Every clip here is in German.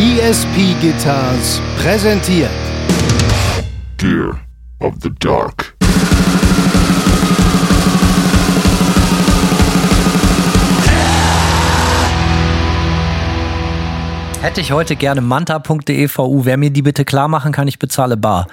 ESP Guitars präsentiert Gear of the Dark. Hätte ich heute gerne manta.devu. Wer mir die bitte klar machen kann, ich bezahle bar.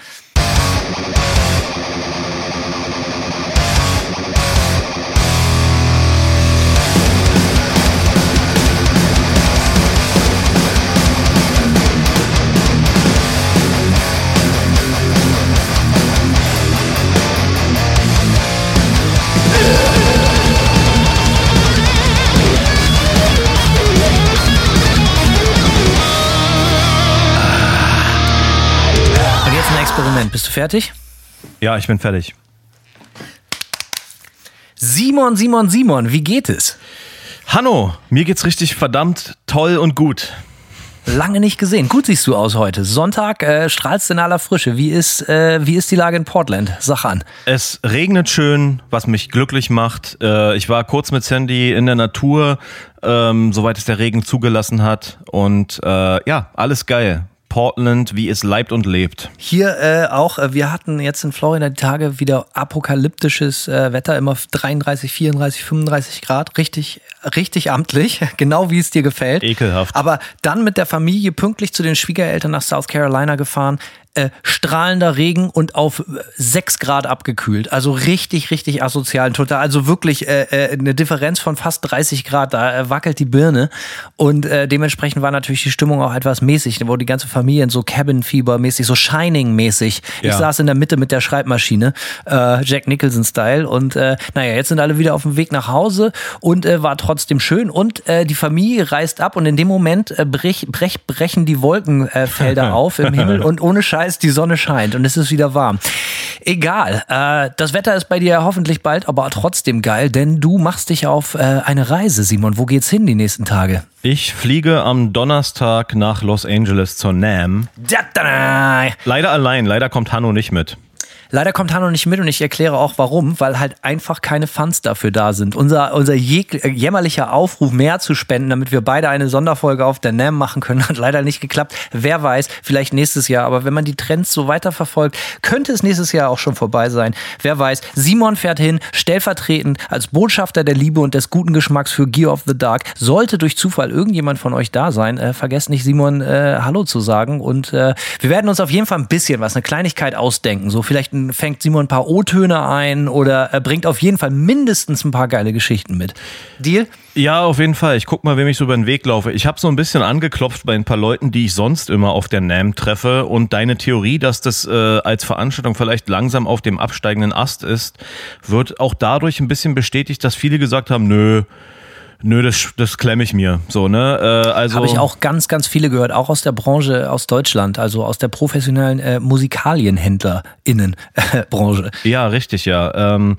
Bist du fertig? Ja, ich bin fertig. Simon, Simon, Simon, wie geht es? Hanno, mir geht's richtig verdammt toll und gut. Lange nicht gesehen. Gut siehst du aus heute. Sonntag äh, strahlst in aller Frische. Wie ist, äh, wie ist die Lage in Portland? Sag an. Es regnet schön, was mich glücklich macht. Äh, ich war kurz mit Sandy in der Natur, ähm, soweit es der Regen zugelassen hat. Und äh, ja, alles geil. Portland, wie es leibt und lebt. Hier äh, auch, äh, wir hatten jetzt in Florida die Tage wieder apokalyptisches äh, Wetter, immer 33, 34, 35 Grad, richtig, richtig amtlich, genau wie es dir gefällt. Ekelhaft. Aber dann mit der Familie pünktlich zu den Schwiegereltern nach South Carolina gefahren, äh, strahlender Regen und auf äh, 6 Grad abgekühlt. Also richtig, richtig asozial. Total, also wirklich äh, äh, eine Differenz von fast 30 Grad. Da äh, wackelt die Birne. Und äh, dementsprechend war natürlich die Stimmung auch etwas mäßig. Da wurde die ganze Familie in so Cabin-Fieber-mäßig, so Shining-mäßig. Ich Ja. saß in der Mitte mit der Schreibmaschine, äh, Jack Nicholson-Style. Und äh, naja, jetzt sind alle wieder auf dem Weg nach Hause und äh, war trotzdem schön. Und äh, die Familie reist ab und in dem Moment äh, brech, brech, brechen die Wolkenfelder äh, Felder auf im Himmel und ohne Scheiß die Sonne scheint und es ist wieder warm. Egal, äh, das Wetter ist bei dir hoffentlich bald, aber trotzdem geil, denn du machst dich auf äh, eine Reise, Simon. Wo geht's hin die nächsten Tage? Ich fliege am Donnerstag nach Los Angeles zur NAM. Leider allein, leider kommt Hanno nicht mit. Leider kommt Hanno nicht mit und ich erkläre auch warum, weil halt einfach keine Funds dafür da sind. Unser, unser äh, jämmerlicher Aufruf, mehr zu spenden, damit wir beide eine Sonderfolge auf der NAM machen können, hat leider nicht geklappt. Wer weiß, vielleicht nächstes Jahr. Aber wenn man die Trends so weiterverfolgt, könnte es nächstes Jahr auch schon vorbei sein. Wer weiß. Simon fährt hin, stellvertretend als Botschafter der Liebe und des guten Geschmacks für Gear of the Dark. Sollte durch Zufall irgendjemand von euch da sein, äh, vergesst nicht, Simon äh, Hallo zu sagen. Und äh, wir werden uns auf jeden Fall ein bisschen was, eine Kleinigkeit ausdenken. So vielleicht ein, fängt Simon ein paar O-Töne ein oder äh, bringt auf jeden Fall mindestens ein paar geile Geschichten mit. Deal? Ja, auf jeden Fall. Ich guck mal, wem ich so über den Weg laufe. Ich habe so ein bisschen angeklopft bei ein paar Leuten, die ich sonst immer auf der NAM treffe. Und deine Theorie, dass das äh, als Veranstaltung vielleicht langsam auf dem absteigenden Ast ist, wird auch dadurch ein bisschen bestätigt, dass viele gesagt haben, nö, nö, das, das klemme ich mir. So, ne? Äh, also Habe ich auch ganz, ganz viele gehört, auch aus der Branche aus Deutschland, also aus der professionellen äh, Musikalienhändlerinnen-Branche. Ja, richtig, ja. Ähm,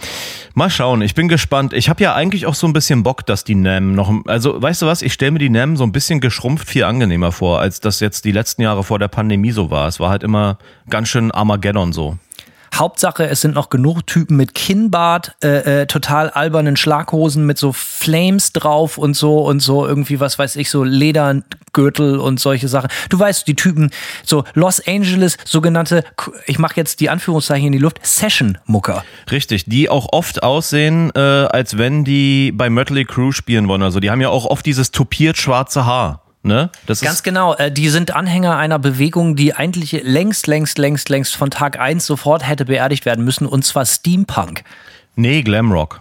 mal schauen, ich bin gespannt. Ich habe ja eigentlich auch so ein bisschen Bock, dass die NAM noch. Also, weißt du was, ich stelle mir die NAM so ein bisschen geschrumpft viel angenehmer vor, als das jetzt die letzten Jahre vor der Pandemie so war. Es war halt immer ganz schön Armageddon so. Hauptsache, es sind noch genug Typen mit Kinnbart, äh, äh, total albernen Schlaghosen mit so Flames drauf und so und so irgendwie, was weiß ich, so Ledergürtel und solche Sachen. Du weißt, die Typen, so Los Angeles, sogenannte, ich mache jetzt die Anführungszeichen in die Luft, Session-Mucker. Richtig, die auch oft aussehen, äh, als wenn die bei Mötley Crue spielen wollen. Also die haben ja auch oft dieses tupiert schwarze Haar. Ne? Das Ganz genau, äh, die sind Anhänger einer Bewegung, die eigentlich längst, längst, längst, längst von Tag 1 sofort hätte beerdigt werden müssen, und zwar Steampunk. nee, Glamrock.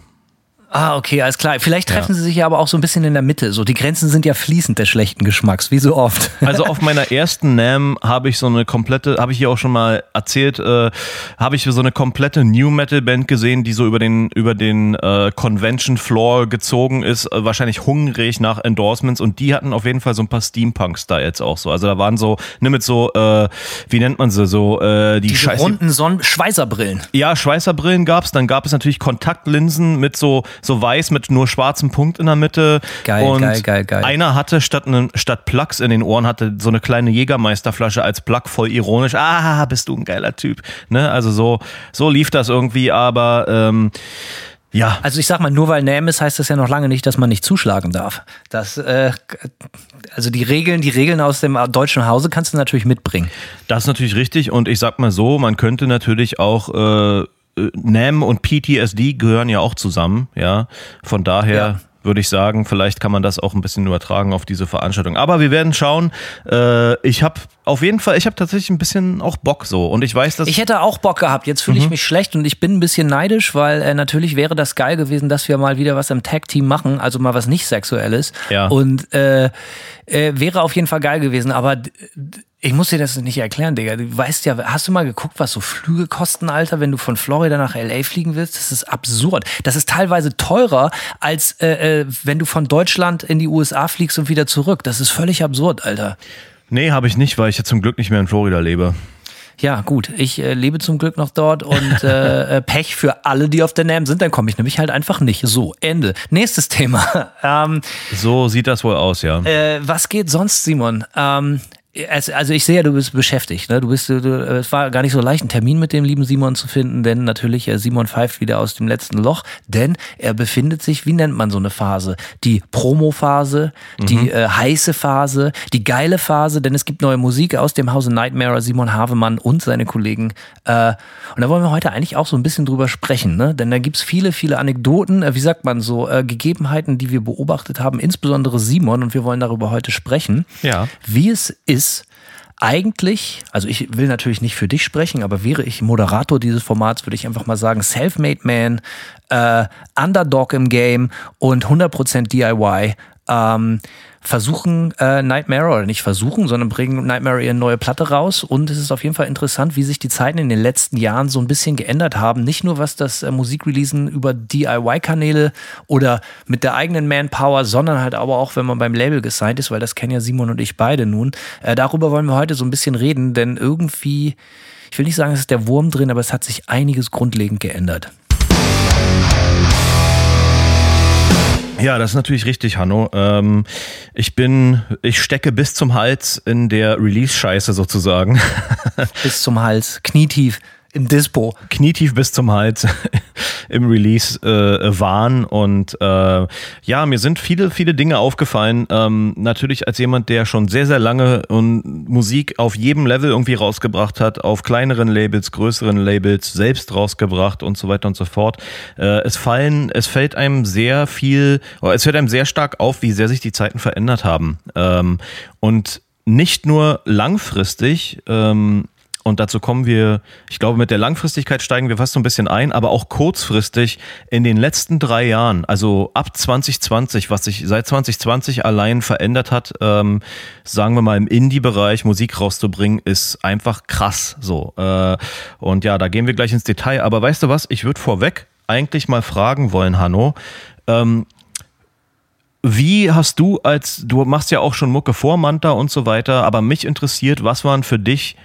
Ah, okay, alles klar. Vielleicht treffen sie sich ja aber auch so ein bisschen in der Mitte. So, die Grenzen sind ja fließend des schlechten Geschmacks, wie so oft. Also auf meiner ersten NAM habe ich so eine komplette, habe ich hier auch schon mal erzählt, äh, habe ich so eine komplette New Metal Band gesehen, die so über den über den äh, Convention Floor gezogen ist, äh, wahrscheinlich hungrig nach Endorsements und die hatten auf jeden Fall so ein paar Steampunk Styles auch so. Also da waren so, ne mit so, äh, wie nennt man sie so, äh, die Diese Scheiß runden Sonnen Schweißerbrillen. ja, Schweißerbrillen gab's, dann gab es natürlich Kontaktlinsen mit so, so weiß mit nur schwarzem Punkt in der Mitte. Geil, und geil, geil, geil. Einer hatte statt, ne, statt Plugs in den Ohren, hatte so eine kleine Jägermeisterflasche als Plug voll ironisch. Ah, bist du ein geiler Typ. Ne? Also so, so lief das irgendwie, aber ähm, Ja. Also ich sag mal, nur weil Name ist, heißt das ja noch lange nicht, dass man nicht zuschlagen darf. Das, äh, also die Regeln, die Regeln aus dem deutschen Hause kannst du natürlich mitbringen. Das ist natürlich richtig und ich sag mal so, man könnte natürlich auch äh, NAM und PTSD gehören ja auch zusammen, ja. Von daher ja würde ich sagen. Vielleicht kann man das auch ein bisschen übertragen auf diese Veranstaltung. Aber wir werden schauen. Äh, ich habe auf jeden Fall, ich habe tatsächlich ein bisschen auch Bock so. Und ich weiß, dass. Ich hätte auch Bock gehabt. Jetzt fühle ich mhm. mich schlecht und ich bin ein bisschen neidisch, weil äh, natürlich wäre das geil gewesen, dass wir mal wieder was im Tag-Team machen, also mal was nicht Sexuelles. Ja. Und äh, äh, wäre auf jeden Fall geil gewesen. Aber ich muss dir das nicht erklären, Digga. Du weißt ja, hast du mal geguckt, was so Flüge kosten, Alter, wenn du von Florida nach LA fliegen willst? Das ist absurd. Das ist teilweise teurer, als äh, äh, wenn du von Deutschland in die USA fliegst und wieder zurück. Das ist völlig absurd, Alter. Nee, habe ich nicht, weil ich ja zum Glück nicht mehr in Florida lebe. Ja, gut. Ich äh, lebe zum Glück noch dort und äh, äh Pech für alle, die auf der NAM sind. Dann komme ich nämlich halt einfach nicht. So, Ende. Nächstes Thema. ähm, so sieht das wohl aus, ja. Äh, was geht sonst, Simon? Ähm, also ich sehe ja, du bist beschäftigt. Ne? Du bist, du, es war gar nicht so leicht, einen Termin mit dem lieben Simon zu finden, denn natürlich äh, Simon pfeift wieder aus dem letzten Loch, denn er befindet sich, wie nennt man so eine Phase? Die Promo-Phase, mhm. die äh, heiße Phase, die geile Phase, denn es gibt neue Musik aus dem Hause Nightmare, Simon Havemann und seine Kollegen. Äh, und da wollen wir heute eigentlich auch so ein bisschen drüber sprechen, ne? denn da gibt's viele, viele Anekdoten, äh, wie sagt man so, äh, Gegebenheiten, die wir beobachtet haben, insbesondere Simon, und wir wollen darüber heute sprechen, ja. wie es ist, ist eigentlich, also ich will natürlich nicht für dich sprechen, aber wäre ich Moderator dieses Formats, würde ich einfach mal sagen, Self-Made Man, äh, Underdog im Game und 100% DIY. Ähm, versuchen äh, Nightmare oder nicht versuchen, sondern bringen Nightmare ihre neue Platte raus und es ist auf jeden Fall interessant, wie sich die Zeiten in den letzten Jahren so ein bisschen geändert haben. Nicht nur was das äh, Musikreleasen über DIY-Kanäle oder mit der eigenen Manpower, sondern halt aber auch, wenn man beim Label gesigned ist, weil das kennen ja Simon und ich beide nun. Äh, darüber wollen wir heute so ein bisschen reden, denn irgendwie, ich will nicht sagen, es ist der Wurm drin, aber es hat sich einiges grundlegend geändert. Ja, das ist natürlich richtig, Hanno. Ähm, ich bin, ich stecke bis zum Hals in der Release-Scheiße sozusagen. bis zum Hals, knietief im Dispo. Knietief bis zum Hals im Release äh, waren. Und äh, ja, mir sind viele, viele Dinge aufgefallen. Ähm, natürlich als jemand, der schon sehr, sehr lange und Musik auf jedem Level irgendwie rausgebracht hat, auf kleineren Labels, größeren Labels, selbst rausgebracht und so weiter und so fort. Äh, es fallen, es fällt einem sehr viel, es fällt einem sehr stark auf, wie sehr sich die Zeiten verändert haben. Ähm, und nicht nur langfristig, ähm, und dazu kommen wir, ich glaube, mit der Langfristigkeit steigen wir fast so ein bisschen ein, aber auch kurzfristig in den letzten drei Jahren, also ab 2020, was sich seit 2020 allein verändert hat, ähm, sagen wir mal im Indie-Bereich Musik rauszubringen, ist einfach krass so. Äh, und ja, da gehen wir gleich ins Detail. Aber weißt du was, ich würde vorweg eigentlich mal fragen wollen, Hanno, ähm, wie hast du als, du machst ja auch schon Mucke vor Manta und so weiter, aber mich interessiert, was waren für dich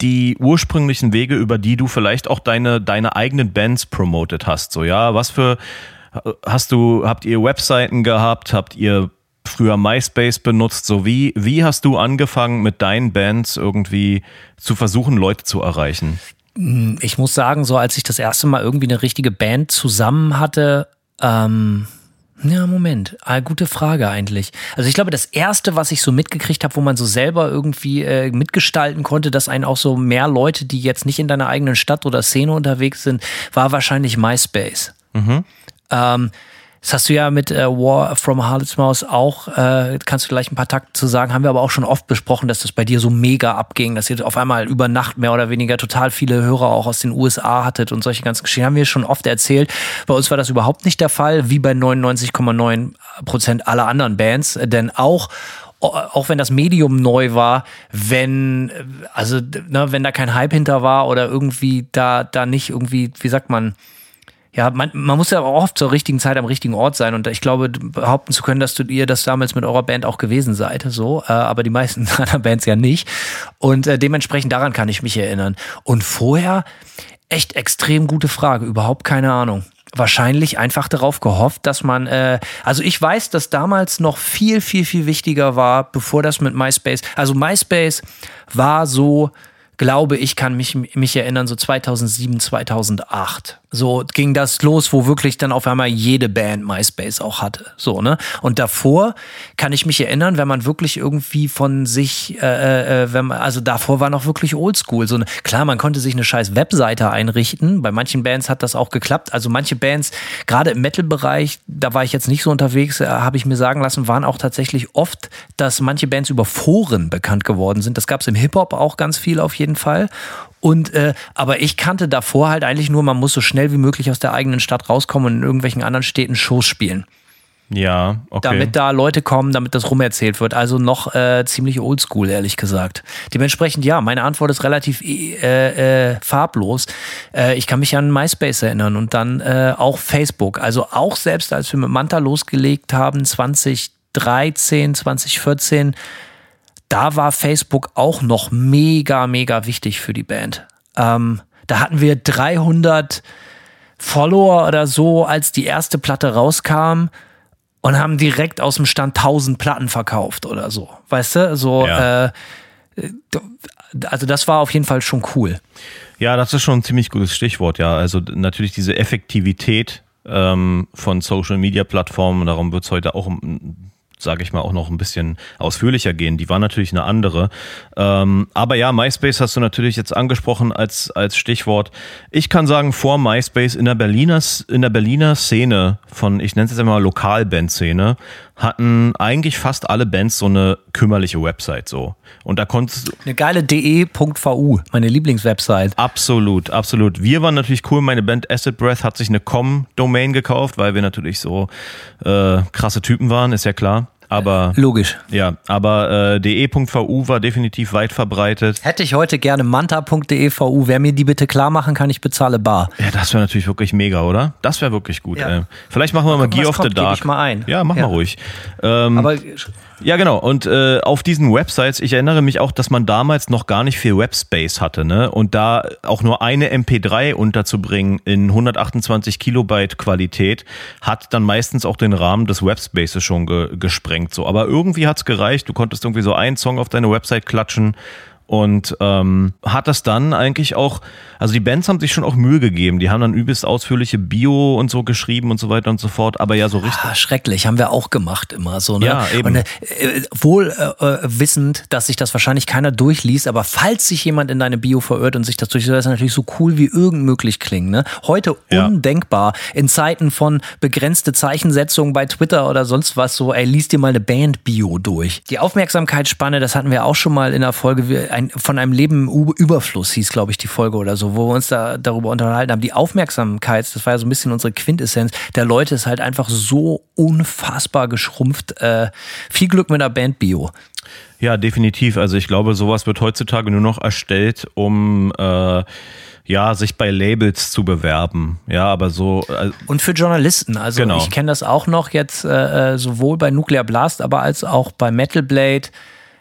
die ursprünglichen Wege, über die du vielleicht auch deine, deine eigenen Bands promotet hast. So, ja, was für, hast du, habt ihr Webseiten gehabt? Habt ihr früher MySpace benutzt? So, wie, wie hast du angefangen, mit deinen Bands irgendwie zu versuchen, Leute zu erreichen? Ich muss sagen, so als ich das erste Mal irgendwie eine richtige Band zusammen hatte, ähm, ja, Moment. Ah, gute Frage eigentlich. Also ich glaube, das erste, was ich so mitgekriegt habe, wo man so selber irgendwie äh, mitgestalten konnte, dass einen auch so mehr Leute, die jetzt nicht in deiner eigenen Stadt oder Szene unterwegs sind, war wahrscheinlich MySpace. Mhm. Ähm, das hast du ja mit äh, War from Harlot's Mouse auch, äh, kannst du gleich ein paar Takte zu sagen, haben wir aber auch schon oft besprochen, dass das bei dir so mega abging, dass ihr auf einmal über Nacht mehr oder weniger total viele Hörer auch aus den USA hattet und solche ganzen Geschichten. Haben wir schon oft erzählt. Bei uns war das überhaupt nicht der Fall, wie bei 99,9 Prozent aller anderen Bands, denn auch auch wenn das Medium neu war, wenn, also, ne, wenn da kein Hype hinter war oder irgendwie da, da nicht irgendwie, wie sagt man, ja, man, man muss ja auch oft zur richtigen Zeit am richtigen Ort sein und ich glaube, behaupten zu können, dass du ihr das damals mit eurer Band auch gewesen seid, so, äh, aber die meisten anderen Bands ja nicht. Und äh, dementsprechend daran kann ich mich erinnern. Und vorher, echt extrem gute Frage, überhaupt keine Ahnung wahrscheinlich einfach darauf gehofft, dass man, äh, also ich weiß, dass damals noch viel, viel, viel wichtiger war, bevor das mit MySpace, also MySpace war so, glaube ich, kann mich, mich erinnern, so 2007, 2008 So ging das los, wo wirklich dann auf einmal jede Band MySpace auch hatte. So, ne? Und davor kann ich mich erinnern, wenn man wirklich irgendwie von sich, äh, äh, wenn man, also davor war noch wirklich oldschool. So eine, klar, man konnte sich eine scheiß Webseite einrichten. Bei manchen Bands hat das auch geklappt. Also manche Bands, gerade im Metal-Bereich, da war ich jetzt nicht so unterwegs, äh, habe ich mir sagen lassen, waren auch tatsächlich oft, dass manche Bands über Foren bekannt geworden sind. Das gab es im Hip-Hop auch ganz viel auf jeden Fall. Und äh, aber ich kannte davor halt eigentlich nur, man muss so schnell wie möglich aus der eigenen Stadt rauskommen und in irgendwelchen anderen Städten Shows spielen. Ja, okay. Damit da Leute kommen, damit das rumerzählt wird. Also noch äh, ziemlich oldschool, ehrlich gesagt. Dementsprechend, ja, meine Antwort ist relativ äh, äh, farblos. Äh, ich kann mich an MySpace erinnern und dann äh, auch Facebook. Also auch selbst als wir mit Manta losgelegt haben, 2013, 2014, da war Facebook auch noch mega, mega wichtig für die Band. Ähm, da hatten wir 300 Follower oder so, als die erste Platte rauskam und haben direkt aus dem Stand 1000 Platten verkauft oder so. Weißt du? So, ja. äh, also das war auf jeden Fall schon cool. Ja, das ist schon ein ziemlich gutes Stichwort, ja. Also natürlich diese Effektivität ähm, von Social Media Plattformen, darum wird es heute auch sage ich mal, auch noch ein bisschen ausführlicher gehen. Die war natürlich eine andere. Ähm, aber ja, MySpace hast du natürlich jetzt angesprochen als, als Stichwort. Ich kann sagen, vor MySpace in der Berliner, in der Berliner Szene von, ich nenne es jetzt einmal Lokalband-Szene, hatten eigentlich fast alle Bands so eine kümmerliche Website so. Und da konntest du. Eine geile de.vu, meine Lieblingswebsite. Absolut, absolut. Wir waren natürlich cool. Meine Band Acid Breath hat sich eine Com-Domain gekauft, weil wir natürlich so äh, krasse Typen waren, ist ja klar. Aber logisch. Ja, aber äh, de.vu war definitiv weit verbreitet. Hätte ich heute gerne manta.devu. Wer mir die bitte klar machen kann, ich bezahle bar. Ja, das wäre natürlich wirklich mega, oder? Das wäre wirklich gut. Ja. Ey. Vielleicht machen wir mal, mal Gear of the Dark. Ich mal ein. Ja, mach ja. mal ruhig. Ähm, aber ja, genau. Und äh, auf diesen Websites, ich erinnere mich auch, dass man damals noch gar nicht viel Webspace hatte, ne? Und da auch nur eine MP3 unterzubringen in 128 Kilobyte Qualität, hat dann meistens auch den Rahmen des Webspaces schon ge gesprengt. So, aber irgendwie hat's gereicht. Du konntest irgendwie so einen Song auf deine Website klatschen und ähm, hat das dann eigentlich auch, also die Bands haben sich schon auch Mühe gegeben. Die haben dann übelst ausführliche Bio und so geschrieben und so weiter und so fort. Aber ja, so richtig. Ah, schrecklich, haben wir auch gemacht immer so. Ne? Ja, eben. Und, äh, wohl äh, äh, wissend, dass sich das wahrscheinlich keiner durchliest, aber falls sich jemand in deine Bio verirrt und sich das durchliest, ist das natürlich so cool wie irgend möglich klingen. Ne? Heute ja. undenkbar. In Zeiten von begrenzte Zeichensetzungen bei Twitter oder sonst was so, ey, liest dir mal eine Band-Bio durch. Die Aufmerksamkeitsspanne, das hatten wir auch schon mal in der Folge ein, von einem Leben im Überfluss hieß, glaube ich, die Folge oder so, wo wir uns da darüber unterhalten haben. Die Aufmerksamkeit, das war ja so ein bisschen unsere Quintessenz der Leute, ist halt einfach so unfassbar geschrumpft. Äh, viel Glück mit der Band-Bio. Ja, definitiv. Also ich glaube, sowas wird heutzutage nur noch erstellt, um äh, ja, sich bei Labels zu bewerben. Ja, aber so. Äh, und für Journalisten. Also genau. ich kenne das auch noch jetzt äh, äh, sowohl bei Nuclear Blast, aber als auch bei Metal Blade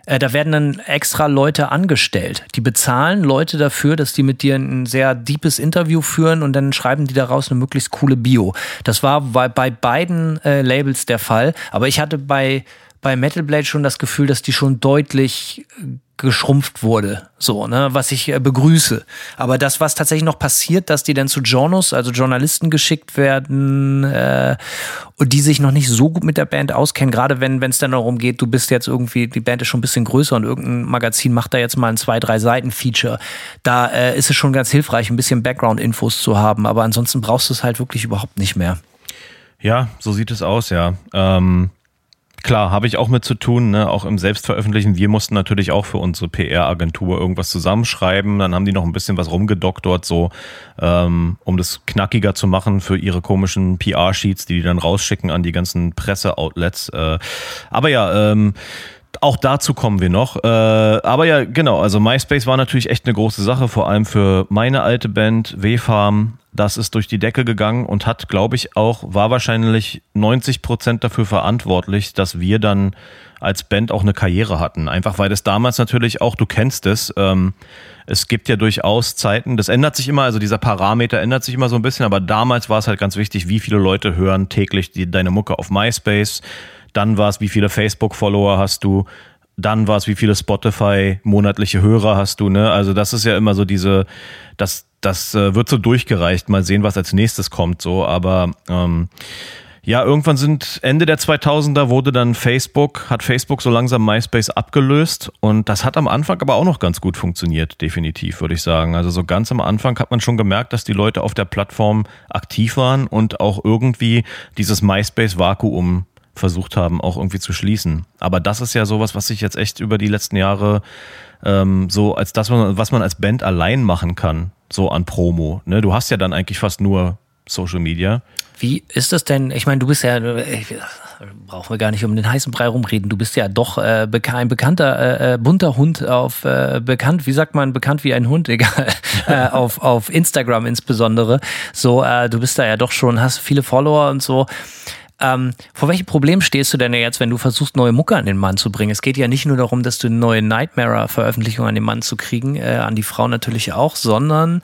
äh, da werden dann extra Leute angestellt. Die bezahlen Leute dafür, dass die mit dir ein sehr deepes Interview führen und dann schreiben die daraus eine möglichst coole Bio. Das war bei, bei beiden äh, Labels der Fall. Aber ich hatte bei bei Metal Blade schon das Gefühl, dass die schon deutlich geschrumpft wurde, so, ne, was ich äh, begrüße. Aber das, was tatsächlich noch passiert, dass die dann zu Journals, also Journalisten geschickt werden äh, und die sich noch nicht so gut mit der Band auskennen, gerade wenn es dann darum geht, du bist jetzt irgendwie, die Band ist schon ein bisschen größer und irgendein Magazin macht da jetzt mal ein zwei, drei Seiten Feature. Da äh, ist es schon ganz hilfreich, ein bisschen Background-Infos zu haben, aber ansonsten brauchst du es halt wirklich überhaupt nicht mehr. Ja, so sieht es aus, ja. Ähm Klar, habe ich auch mit zu tun, ne? auch im Selbstveröffentlichen. Wir mussten natürlich auch für unsere PR-Agentur irgendwas zusammenschreiben. Dann haben die noch ein bisschen was rumgedoktort, so, ähm, um das knackiger zu machen für ihre komischen PR-Sheets, die die dann rausschicken an die ganzen Presse-Outlets. Äh, aber ja, ähm, auch dazu kommen wir noch. Äh, aber ja, genau, also MySpace war natürlich echt eine große Sache, vor allem für meine alte Band W-Farm. Das ist durch die Decke gegangen und hat, glaube ich, auch, war wahrscheinlich 90 Prozent dafür verantwortlich, dass wir dann als Band auch eine Karriere hatten. Einfach weil das damals natürlich auch, du kennst es, ähm, es gibt ja durchaus Zeiten, das ändert sich immer, also dieser Parameter ändert sich immer so ein bisschen, aber damals war es halt ganz wichtig, wie viele Leute hören täglich die, deine Mucke auf MySpace dann war es, wie viele Facebook-Follower hast du, dann war es, wie viele Spotify monatliche Hörer hast du, ne? Also das ist ja immer so diese, das, das äh, wird so durchgereicht. Mal sehen, was als nächstes kommt, so. Aber ähm, ja, irgendwann sind Ende der 2000er wurde dann Facebook, hat Facebook so langsam MySpace abgelöst und das hat am Anfang aber auch noch ganz gut funktioniert, definitiv, würde ich sagen. Also so ganz am Anfang hat man schon gemerkt, dass die Leute auf der Plattform aktiv waren und auch irgendwie dieses MySpace-Vakuum versucht haben, auch irgendwie zu schließen. Aber das ist ja sowas, was sich jetzt echt über die letzten Jahre ähm, so als das, was man als Band allein machen kann, so an Promo. Ne? Du hast ja dann eigentlich fast nur Social Media. Wie ist das denn? Ich meine, du bist ja, ich, brauchen wir gar nicht um den heißen Brei rumreden. Du bist ja doch äh, ein bekannter, äh, äh, bunter Hund auf, äh, bekannt, wie sagt man, bekannt wie ein Hund, egal, äh, auf, auf Instagram insbesondere. So, äh, du bist da ja doch schon, hast viele Follower und so. Ähm, vor welchem Problem stehst du denn jetzt, wenn du versuchst, neue Mucke an den Mann zu bringen? Es geht ja nicht nur darum, dass du eine neue Nightmare-Veröffentlichung an den Mann zu kriegen, äh, an die Frau natürlich auch, sondern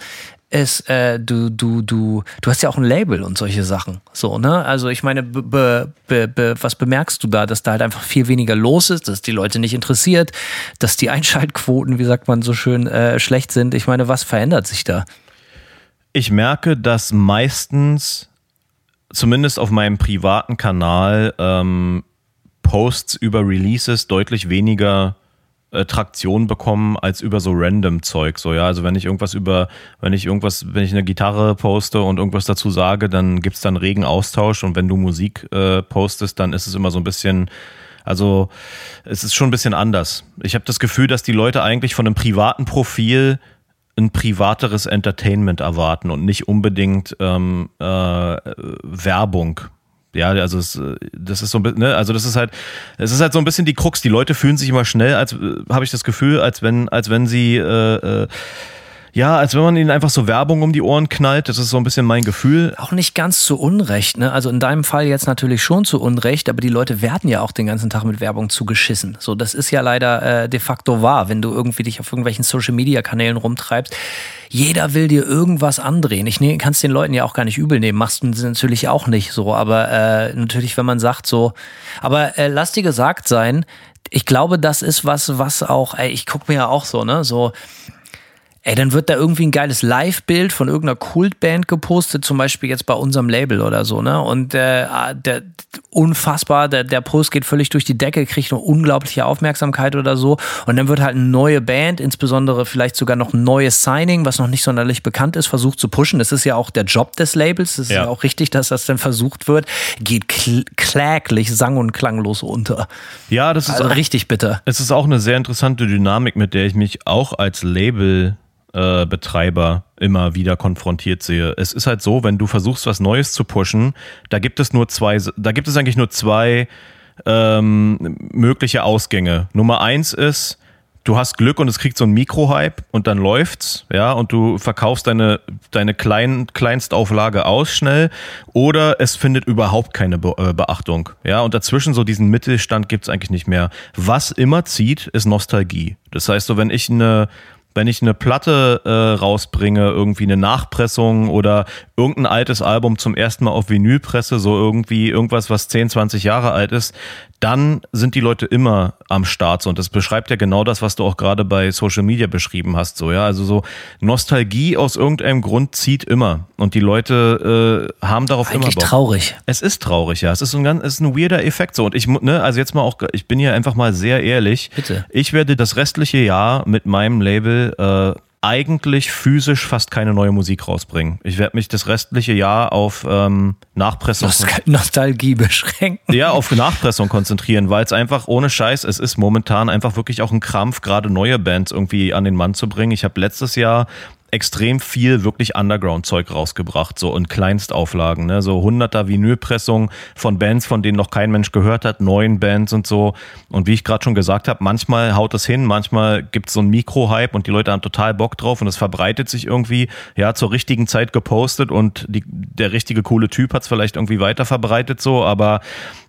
es, äh, du, du, du, du hast ja auch ein Label und solche Sachen. So, ne? Also ich meine, be, be, be, was bemerkst du da, dass da halt einfach viel weniger los ist, dass die Leute nicht interessiert, dass die Einschaltquoten, wie sagt man so schön, äh, schlecht sind. Ich meine, was verändert sich da? Ich merke, dass meistens, zumindest auf meinem privaten Kanal, ähm, Posts über Releases deutlich weniger äh, Traktion bekommen als über so random Zeug. So, ja, also wenn ich irgendwas über, wenn ich irgendwas, wenn ich eine Gitarre poste und irgendwas dazu sage, dann gibt's dann regen Austausch und wenn du Musik äh, postest, dann ist es immer so ein bisschen, also es ist schon ein bisschen anders. Ich habe das Gefühl, dass die Leute eigentlich von einem privaten Profil ein privateres Entertainment erwarten und nicht unbedingt ähm, äh, Werbung. Ja, also es, das ist so ein bisschen, ne, also das ist halt, es ist halt so ein bisschen die Krux. Die Leute fühlen sich immer schnell, als habe ich das Gefühl, als wenn, als wenn sie äh, äh, ja, als wenn man ihnen einfach so Werbung um die Ohren knallt. Das ist so ein bisschen mein Gefühl. Auch nicht ganz zu Unrecht, ne? Also in deinem Fall jetzt natürlich schon zu Unrecht, aber die Leute werden ja auch den ganzen Tag mit Werbung zugeschissen. So, das ist ja leider äh, de facto wahr, wenn du irgendwie dich auf irgendwelchen Social Media Kanälen rumtreibst. Jeder will dir irgendwas andrehen. Ich ne, kann den Leuten ja auch gar nicht übel nehmen. Machst du natürlich auch nicht so. Aber äh, natürlich, wenn man sagt so, aber äh, lass dir gesagt sein, ich glaube, das ist was, was auch, ey, ich guck mir ja auch so, ne, so, Ey, dann wird da irgendwie ein geiles Live-Bild von irgendeiner Kultband gepostet, zum Beispiel jetzt bei unserem Label oder so, ne? Und äh, der unfassbar, der, der Post geht völlig durch die Decke, kriegt eine unglaubliche Aufmerksamkeit oder so. Und dann wird halt eine neue Band, insbesondere vielleicht sogar noch ein neues Signing, was noch nicht sonderlich bekannt ist, versucht zu pushen. Das ist ja auch der Job des Labels. Das ist ja, ja auch richtig, dass das dann versucht wird. Geht kläglich, sang- und klanglos unter. Ja, das ist also richtig bitter. Es ist auch eine sehr interessante Dynamik, mit der ich mich auch als Label äh, Betreiber immer wieder konfrontiert sehe. Es ist halt so, wenn du versuchst, was Neues zu pushen, da gibt es nur zwei, da gibt es eigentlich nur zwei ähm, mögliche Ausgänge. Nummer eins ist, du hast Glück und es kriegt so ein Mikrohype und dann läuft's, ja, und du verkaufst deine, deine klein, Kleinstauflage aus schnell oder es findet überhaupt keine Be äh, Beachtung, ja, und dazwischen so diesen Mittelstand gibt's eigentlich nicht mehr. Was immer zieht, ist Nostalgie. Das heißt so, wenn ich eine wenn ich eine Platte äh, rausbringe, irgendwie eine Nachpressung oder irgendein altes Album zum ersten Mal auf Vinyl presse, so irgendwie irgendwas, was 10, 20 Jahre alt ist, dann sind die Leute immer am Start. So. Und das beschreibt ja genau das, was du auch gerade bei Social Media beschrieben hast. So, ja, also so Nostalgie aus irgendeinem Grund zieht immer. Und die Leute äh, haben darauf Eigentlich immer Bock. traurig. Es ist traurig, ja. Es ist ein ganz, es ist ein weirder Effekt. So. Und ich, ne, also jetzt mal auch, ich bin hier einfach mal sehr ehrlich. Bitte. Ich werde das restliche Jahr mit meinem Label äh, eigentlich physisch fast keine neue Musik rausbringen. Ich werde mich das restliche Jahr auf ähm, Nachpressung Nostalgie beschränken. Ja, auf Nachpressung konzentrieren, weil es einfach ohne Scheiß, es ist momentan einfach wirklich auch ein Krampf, gerade neue Bands irgendwie an den Mann zu bringen. Ich habe letztes Jahr extrem viel wirklich Underground-Zeug rausgebracht, so in Kleinstauflagen, ne? so hunderter Vinylpressungen von Bands, von denen noch kein Mensch gehört hat, neuen Bands und so. Und wie ich gerade schon gesagt habe, manchmal haut es hin, manchmal gibt es so einen Mikro-Hype und die Leute haben total Bock drauf und es verbreitet sich irgendwie, ja, zur richtigen Zeit gepostet und die, der richtige coole Typ hat es vielleicht irgendwie weiter verbreitet so, aber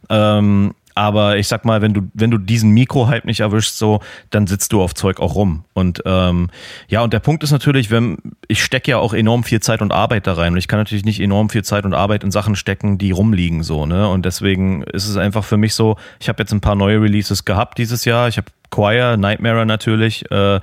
ähm, aber ich sag mal, wenn du, wenn du diesen Mikro-Hype nicht erwischst, so, dann sitzt du auf Zeug auch rum. Und ähm, ja, und der Punkt ist natürlich, wenn ich stecke ja auch enorm viel Zeit und Arbeit da rein. Und ich kann natürlich nicht enorm viel Zeit und Arbeit in Sachen stecken, die rumliegen, so, ne? Und deswegen ist es einfach für mich so, ich habe jetzt ein paar neue Releases gehabt dieses Jahr. Ich habe Choir, Nightmare natürlich. Äh,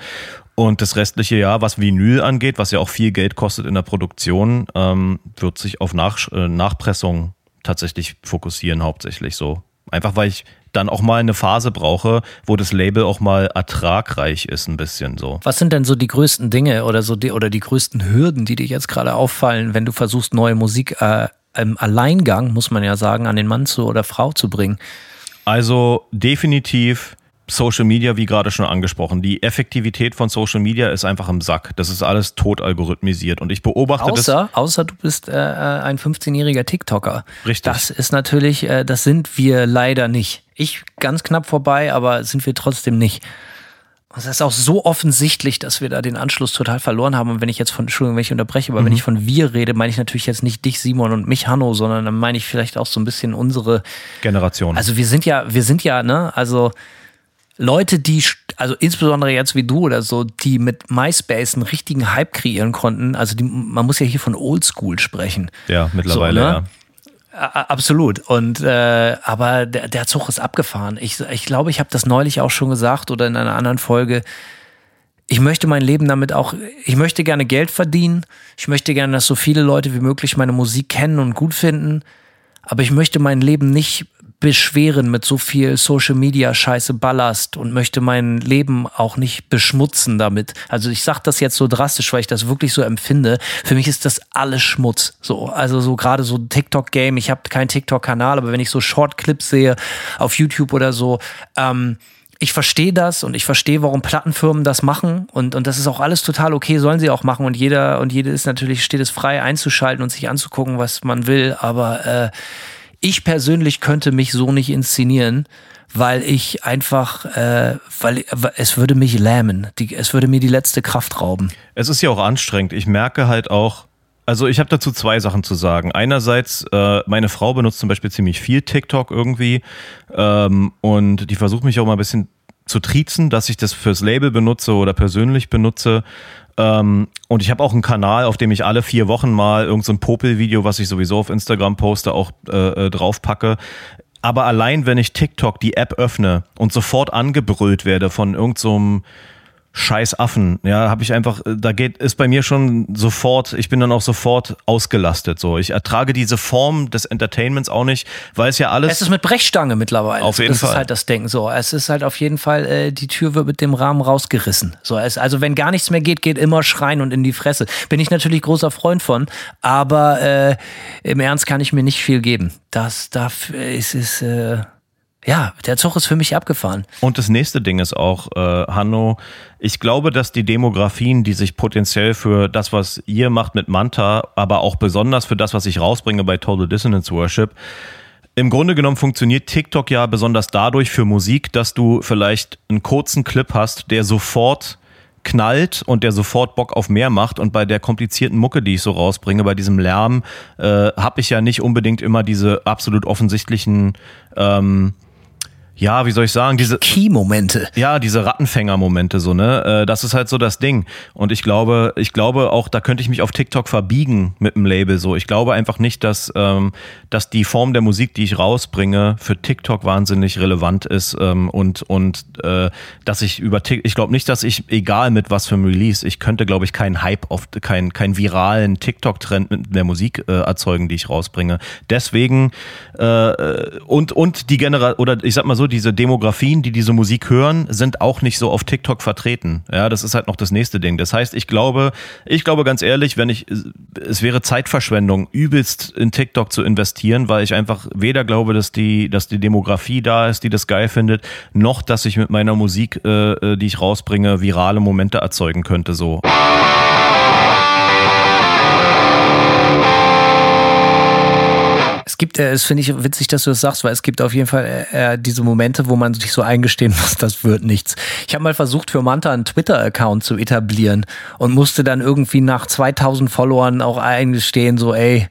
Und das restliche Jahr, was Vinyl angeht, was ja auch viel Geld kostet in der Produktion, ähm, wird sich auf Nach äh, Nachpressung tatsächlich fokussieren, hauptsächlich so. Einfach weil ich dann auch mal eine Phase brauche, wo das Label auch mal ertragreich ist, ein bisschen so. Was sind denn so die größten Dinge oder so die, oder die größten Hürden, die dir jetzt gerade auffallen, wenn du versuchst, neue Musik äh, im Alleingang, muss man ja sagen, an den Mann zu oder Frau zu bringen? Also definitiv Social Media, wie gerade schon angesprochen. Die Effektivität von Social Media ist einfach im Sack. Das ist alles tot algorithmisiert. Und ich beobachte außer, das. Außer du bist äh, ein 15-jähriger TikToker. Richtig. Das ist natürlich, äh, das sind wir leider nicht. Ich ganz knapp vorbei, aber sind wir trotzdem nicht. Es ist auch so offensichtlich, dass wir da den Anschluss total verloren haben. Und wenn ich jetzt von, Entschuldigung, wenn ich unterbreche, aber mhm. wenn ich von wir rede, meine ich natürlich jetzt nicht dich, Simon und mich, Hanno, sondern dann meine ich vielleicht auch so ein bisschen unsere Generation. Also wir sind ja, wir sind ja, ne, also Leute, die, also insbesondere jetzt wie du oder so, die mit MySpace einen richtigen Hype kreieren konnten. Also die, man muss ja hier von Oldschool sprechen. Ja, mittlerweile, so, ne? ja. Absolut. Und äh, aber der, der Zug ist abgefahren. Ich, ich glaube, ich habe das neulich auch schon gesagt oder in einer anderen Folge. Ich möchte mein Leben damit auch, ich möchte gerne Geld verdienen. Ich möchte gerne, dass so viele Leute wie möglich meine Musik kennen und gut finden. Aber ich möchte mein Leben nicht beschweren mit so viel Social Media Scheiße Ballast und möchte mein Leben auch nicht beschmutzen damit. Also ich sage das jetzt so drastisch, weil ich das wirklich so empfinde. Für mich ist das alles Schmutz. So, also so gerade so TikTok Game. Ich habe keinen TikTok Kanal, aber wenn ich so Short Clips sehe auf YouTube oder so, ähm, ich verstehe das und ich verstehe, warum Plattenfirmen das machen und, und das ist auch alles total okay, sollen sie auch machen und jeder und jede ist natürlich, steht es frei einzuschalten und sich anzugucken, was man will, aber äh, ich persönlich könnte mich so nicht inszenieren, weil ich einfach, äh, weil es würde mich lähmen. Die, es würde mir die letzte Kraft rauben. Es ist ja auch anstrengend. Ich merke halt auch, also ich habe dazu zwei Sachen zu sagen. Einerseits, äh, meine Frau benutzt zum Beispiel ziemlich viel TikTok irgendwie ähm, und die versucht mich auch mal ein bisschen zu triezen, dass ich das fürs Label benutze oder persönlich benutze. Ähm, und ich habe auch einen Kanal, auf dem ich alle vier Wochen mal irgendein so Popel-Video, was ich sowieso auf Instagram poste, auch äh, äh draufpacke. Aber allein, wenn ich TikTok die App öffne und sofort angebrüllt werde von irgendeinem so scheiß Affen. Ja, habe ich einfach, äh, da geht, ist bei mir schon sofort, ich bin dann auch sofort ausgelastet. So, ich ertrage diese Form des Entertainments auch nicht, weil es ja alles. Es ist mit Brechstange mittlerweile. Auf jeden das Fall. ist halt das Denken. So, es ist halt auf jeden Fall, äh, die Tür wird mit dem Rahmen rausgerissen. So, es, also wenn gar nichts mehr geht, geht immer schreien und in die Fresse. Bin ich natürlich großer Freund von, aber äh, im Ernst kann ich mir nicht viel geben. Das, dafür ist es. Äh, ja, der Zug ist für mich abgefahren. Und das nächste Ding ist auch, äh, Hanno, ich glaube, dass die Demografien, die sich potenziell für das, was ihr macht mit Manta, aber auch besonders für das, was ich rausbringe bei Total Dissonance Worship, im Grunde genommen funktioniert TikTok ja besonders dadurch für Musik, dass du vielleicht einen kurzen Clip hast, der sofort knallt und der sofort Bock auf mehr macht. Und bei der komplizierten Mucke, die ich so rausbringe, bei diesem Lärm, äh, habe ich ja nicht unbedingt immer diese absolut offensichtlichen ähm, ja, wie soll ich sagen, diese Key-Momente. Ja, diese Rattenfänger-Momente, so, ne? Äh, das ist halt so das Ding. Und ich glaube, ich glaube auch, da könnte ich mich auf TikTok verbiegen mit dem Label so. Ich glaube einfach nicht, dass, ähm, dass die Form der Musik, die ich rausbringe, für TikTok wahnsinnig relevant ist. Ähm, und, und äh, dass ich über TikTok, ich glaube nicht, dass ich, egal mit was für einem Release, ich könnte, glaube ich, keinen Hype auf keinen keinen viralen TikTok-Trend mit der Musik äh, erzeugen, die ich rausbringe. Deswegen äh, und, und die Generation, oder ich sag mal so, diese Demografien, die diese Musik hören, sind auch nicht so auf TikTok vertreten. Ja, das ist halt noch das nächste Ding. Das heißt, ich glaube, ich glaube ganz ehrlich, wenn ich, es wäre Zeitverschwendung, übelst in TikTok zu investieren, weil ich einfach weder glaube, dass die, dass die Demografie da ist, die das geil findet, noch, dass ich mit meiner Musik, äh, äh die ich rausbringe, virale Momente erzeugen könnte, so. Gibt, äh, es finde ich witzig, dass du das sagst, weil es gibt auf jeden Fall äh, äh diese Momente, wo man sich so eingestehen muss, das wird nichts. Ich habe mal versucht, für Manta einen Twitter-Account zu etablieren und musste dann irgendwie nach 2000 Followern auch eingestehen, so, ey,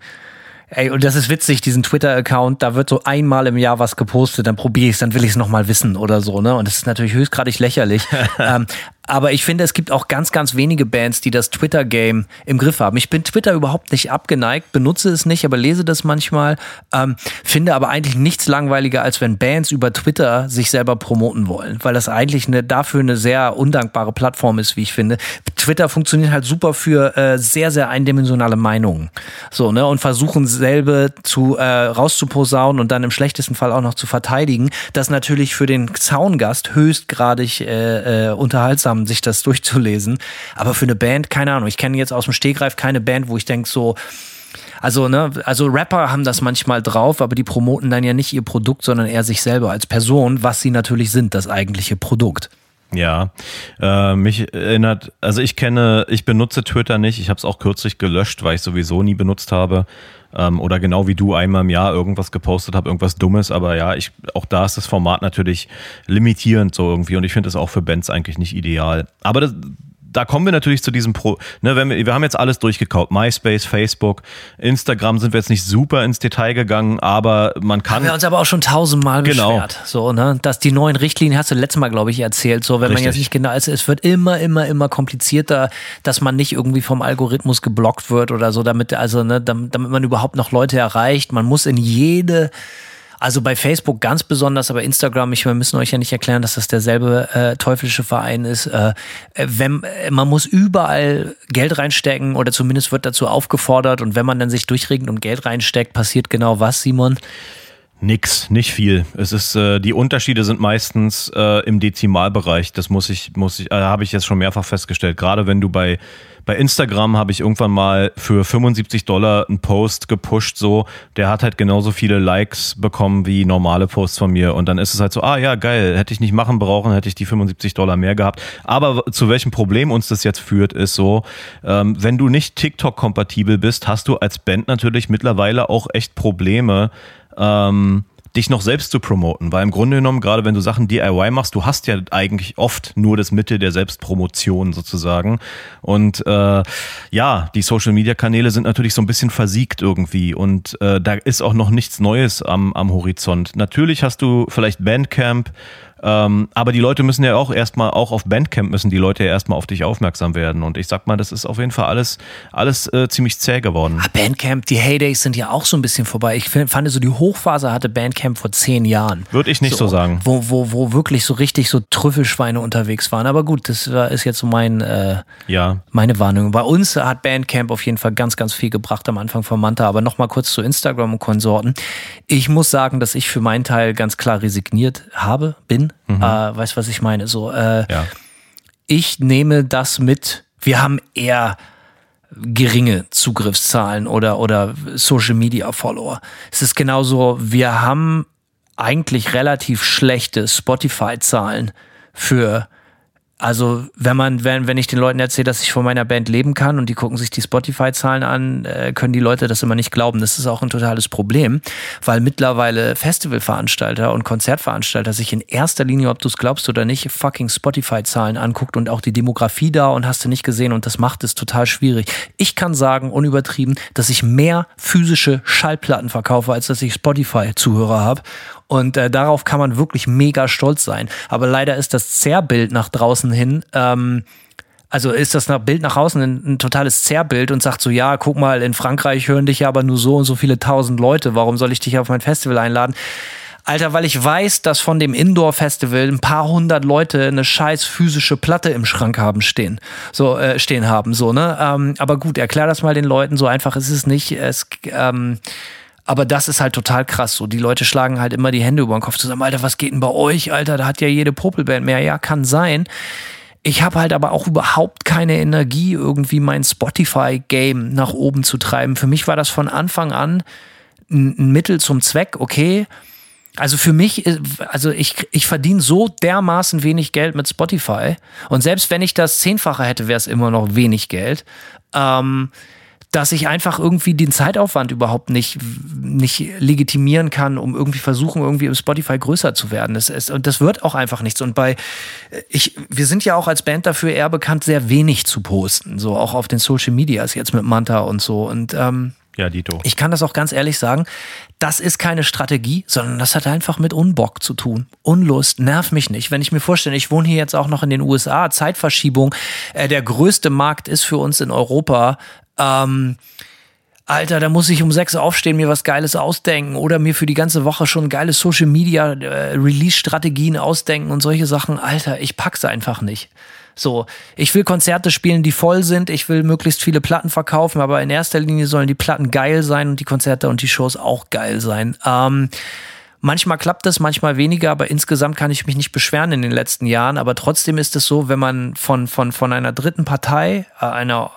Ey, und das ist witzig, diesen Twitter-Account, da wird so einmal im Jahr was gepostet, dann probiere ich es, dann will ich es nochmal wissen oder so, ne? Und das ist natürlich höchstgradig lächerlich. ähm, aber ich finde, es gibt auch ganz, ganz wenige Bands, die das Twitter-Game im Griff haben. Ich bin Twitter überhaupt nicht abgeneigt, benutze es nicht, aber lese das manchmal. Ähm, finde aber eigentlich nichts langweiliger, als wenn Bands über Twitter sich selber promoten wollen, weil das eigentlich eine, dafür eine sehr undankbare Plattform ist, wie ich finde. Twitter funktioniert halt super für äh, sehr, sehr eindimensionale Meinungen. So, ne? Und versuchen selbe zu äh, rauszuposaunen und dann im schlechtesten Fall auch noch zu verteidigen. Das natürlich für den Zaungast höchstgradig äh, äh, unterhaltsam, sich das durchzulesen. Aber für eine Band, keine Ahnung. Ich kenne jetzt aus dem Stegreif keine Band, wo ich denke so, also, ne, also Rapper haben das manchmal drauf, aber die promoten dann ja nicht ihr Produkt, sondern eher sich selber als Person, was sie natürlich sind, das eigentliche Produkt. Ja, äh, mich erinnert, also ich kenne, ich benutze Twitter nicht, ich habe es auch kürzlich gelöscht, weil ich sowieso nie benutzt habe. Ähm, oder genau wie du einmal im Jahr irgendwas gepostet habe, irgendwas Dummes, aber ja, ich, auch da ist das Format natürlich limitierend so irgendwie und ich finde es auch für Bands eigentlich nicht ideal. Aber das, da kommen wir natürlich zu diesem Pro, ne, wenn wir, wir haben jetzt alles durchgekaut. MySpace, Facebook, Instagram sind wir jetzt nicht super ins Detail gegangen, aber man kann. Haben wir uns aber auch schon tausendmal genau. beschwert. So, ne, dass die neuen Richtlinien hast du letztes Mal, glaube ich, erzählt. So, wenn Richtig. man jetzt nicht genau, also es wird immer, immer, immer komplizierter, dass man nicht irgendwie vom Algorithmus geblockt wird oder so, damit, also, ne, damit, damit man überhaupt noch Leute erreicht. Man muss in jede, also bei Facebook ganz besonders, aber Instagram, ich, wir müssen euch ja nicht erklären, dass das derselbe äh, teuflische Verein ist. Äh, wenn, äh, man muss überall Geld reinstecken oder zumindest wird dazu aufgefordert und wenn man dann sich durchregend und Geld reinsteckt, passiert genau was, Simon? Nix, nicht viel. Es ist äh, die Unterschiede sind meistens äh, im Dezimalbereich. Das muss ich muss ich äh, habe ich jetzt schon mehrfach festgestellt. Gerade wenn du bei bei Instagram habe ich irgendwann mal für 75 Dollar einen Post gepusht, so der hat halt genauso viele Likes bekommen wie normale Posts von mir und dann ist es halt so, ah ja geil, hätte ich nicht machen brauchen, hätte ich die 75 Dollar mehr gehabt. Aber zu welchem Problem uns das jetzt führt, ist so, ähm, wenn du nicht TikTok kompatibel bist, hast du als Band natürlich mittlerweile auch echt Probleme ähm, dich noch selbst zu promoten, weil im Grunde genommen, gerade wenn du Sachen DIY machst, du hast ja eigentlich oft nur das Mittel der Selbstpromotion sozusagen. Und äh, ja, die Social-Media-Kanäle sind natürlich so ein bisschen versiegt irgendwie und äh, da ist auch noch nichts Neues am, am Horizont. Natürlich hast du vielleicht Bandcamp ähm, aber die Leute müssen ja auch erstmal, auch auf Bandcamp müssen die Leute ja erstmal auf dich aufmerksam werden. Und ich sag mal, das ist auf jeden Fall alles, alles äh, ziemlich zäh geworden. Ah, Bandcamp, die Heydays sind ja auch so ein bisschen vorbei. Ich find, fand so die Hochphase hatte Bandcamp vor zehn Jahren. Würde ich nicht so, so, sagen. Wo, wo, wo wirklich so richtig so Trüffelschweine unterwegs waren. Aber gut, das ist jetzt so mein, äh, ja. meine Warnung. Bei uns hat Bandcamp auf jeden Fall ganz, ganz viel gebracht am Anfang von Manta. Aber nochmal kurz zu Instagram und Konsorten. Ich muss sagen, dass ich für meinen Teil ganz klar resigniert habe, bin Mhm. Äh, weißt was ich meine? So, äh, ja. ich nehme das mit. Wir haben eher geringe Zugriffszahlen oder, oder Social Media Follower. Es ist genauso, wir haben eigentlich relativ schlechte Spotify-Zahlen für also wenn man, wenn, wenn ich den Leuten erzähle, dass ich von meiner Band leben kann und die gucken sich die Spotify-Zahlen an, äh, können die Leute das immer nicht glauben. Das ist auch ein totales Problem, weil mittlerweile Festivalveranstalter und Konzertveranstalter sich in erster Linie, ob du es glaubst oder nicht, fucking Spotify-Zahlen anguckt und auch die Demografie da und hast du nicht gesehen und das macht es total schwierig. Ich kann sagen, unübertrieben, dass ich mehr physische Schallplatten verkaufe, als dass ich Spotify-Zuhörer habe und äh, darauf kann man wirklich mega stolz sein. Aber leider ist das Zerrbild nach draußen hin, ähm, also ist das Bild nach außen ein, ein, totales Zerrbild und sagt so, ja, guck mal, in Frankreich hören dich ja aber nur so und so viele tausend Leute, warum soll ich dich auf mein Festival einladen? Alter, weil ich weiß, dass von dem Indoor-Festival ein paar hundert Leute eine scheiß physische Platte im Schrank haben stehen. So, äh, stehen haben, so, ne? Ähm, aber gut, erklär das mal den Leuten, so einfach ist es nicht. Es, ähm, aber das ist halt total krass. So, die Leute schlagen halt immer die Hände über den Kopf zusammen. Alter, was geht denn bei euch? Alter, da hat ja jede Popelband mehr. Ja, kann sein. Ich habe halt aber auch überhaupt keine Energie, irgendwie mein Spotify-Game nach oben zu treiben. Für mich war das von Anfang an ein Mittel zum Zweck, okay. Also für mich, also ich, ich verdiene so dermaßen wenig Geld mit Spotify. Und selbst wenn ich das Zehnfache hätte, wäre es immer noch wenig Geld. Ähm, dass ich einfach irgendwie den Zeitaufwand überhaupt nicht, nicht legitimieren kann, um irgendwie versuchen, irgendwie im Spotify größer zu werden. Das ist, und das wird auch einfach nichts. Und bei, ich, wir sind ja auch als Band dafür eher bekannt, sehr wenig zu posten, so auch auf den Social Medias jetzt mit Manta und so. Und ähm, Ja, Dito. Ich kann das auch ganz ehrlich sagen. Das ist keine Strategie, sondern das hat einfach mit Unbock zu tun. Unlust, nerv mich nicht. Wenn ich mir vorstelle, ich wohne hier jetzt auch noch in den USA, Zeitverschiebung, äh, der größte Markt ist für uns in Europa. Ähm, Alter, da muss ich um sechs aufstehen, mir was Geiles ausdenken oder mir für die ganze Woche schon geile Social Media äh, Release-Strategien ausdenken und solche Sachen. Alter, ich pack's einfach nicht. So, ich will Konzerte spielen, die voll sind. Ich will möglichst viele Platten verkaufen, aber in erster Linie sollen die Platten geil sein und die Konzerte und die Shows auch geil sein. Ähm, Manchmal klappt es, manchmal weniger, aber insgesamt kann ich mich nicht beschweren in den letzten Jahren. Aber trotzdem ist es so, wenn man von, von, von einer dritten Partei, äh, einer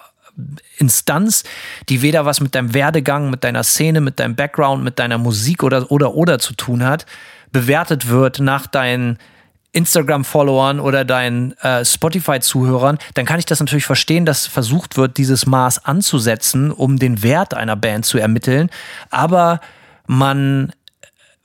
Instanz, die weder was mit deinem Werdegang, mit deiner Szene, mit deinem Background, mit deiner Musik oder oder oder zu tun hat, bewertet wird nach deinen Instagram-Followern oder deinen äh, Spotify-Zuhörern, dann kann ich das natürlich verstehen, dass versucht wird, dieses Maß anzusetzen, um den Wert einer Band zu ermitteln. Aber man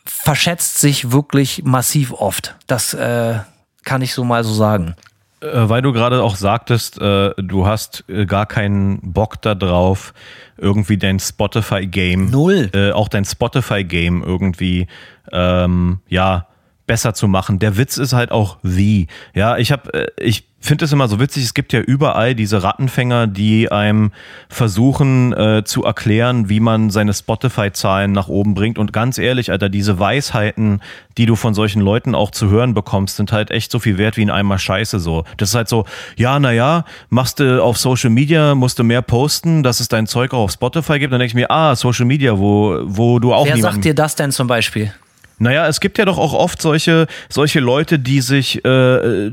verschätzt sich wirklich massiv oft. Das äh, kann ich so mal so sagen. Äh, weil du gerade auch sagtest, äh, du hast äh, gar keinen Bock darauf, irgendwie dein Spotify-Game, Null. Äh, auch dein Spotify-Game irgendwie, ähm, ja, besser zu machen. Der Witz ist halt auch wie. Ja, ich habe, ich finde es immer so witzig. Es gibt ja überall diese Rattenfänger, die einem versuchen äh, zu erklären, wie man seine Spotify-Zahlen nach oben bringt. Und ganz ehrlich, Alter, diese Weisheiten, die du von solchen Leuten auch zu hören bekommst, sind halt echt so viel wert wie in einmal Scheiße so. Das ist halt so, ja, na ja, machst du auf Social Media, musst du mehr posten, dass es dein Zeug auch auf Spotify gibt. Dann denke ich mir, ah, Social Media, wo, wo du auch Wer sagt dir das denn zum Beispiel? naja, es gibt ja doch auch oft solche, solche Leute, die sich, äh,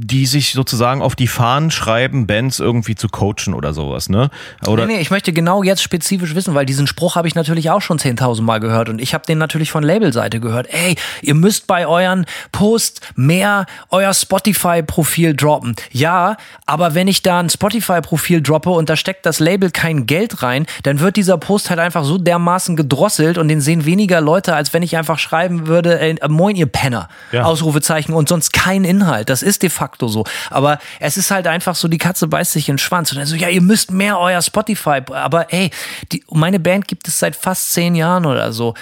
die sich sozusagen auf die Fahnen schreiben, Bands irgendwie zu coachen oder sowas, ne? Oder nee, nee, ich möchte genau jetzt spezifisch wissen, weil diesen Spruch habe ich natürlich auch schon 10.000 Mal gehört und ich habe den natürlich von Labelseite gehört. Ey, ihr müsst bei euren Post mehr euer Spotify-Profil droppen. Ja, aber wenn ich da ein Spotify-Profil droppe und da steckt das Label kein Geld rein, dann wird dieser Post halt einfach so dermaßen gedrosselt und den sehen weniger Leute, als wenn ich einfach schreiben würde, ey, moin ihr Penner, Ja. Ausrufezeichen und sonst kein Inhalt. Das ist de facto so. Aber es ist halt einfach so, die Katze beißt sich in den Schwanz. Und dann so, ja, ihr müsst mehr euer Spotify. Aber ey, die, meine Band gibt es seit fast zehn Jahren oder so.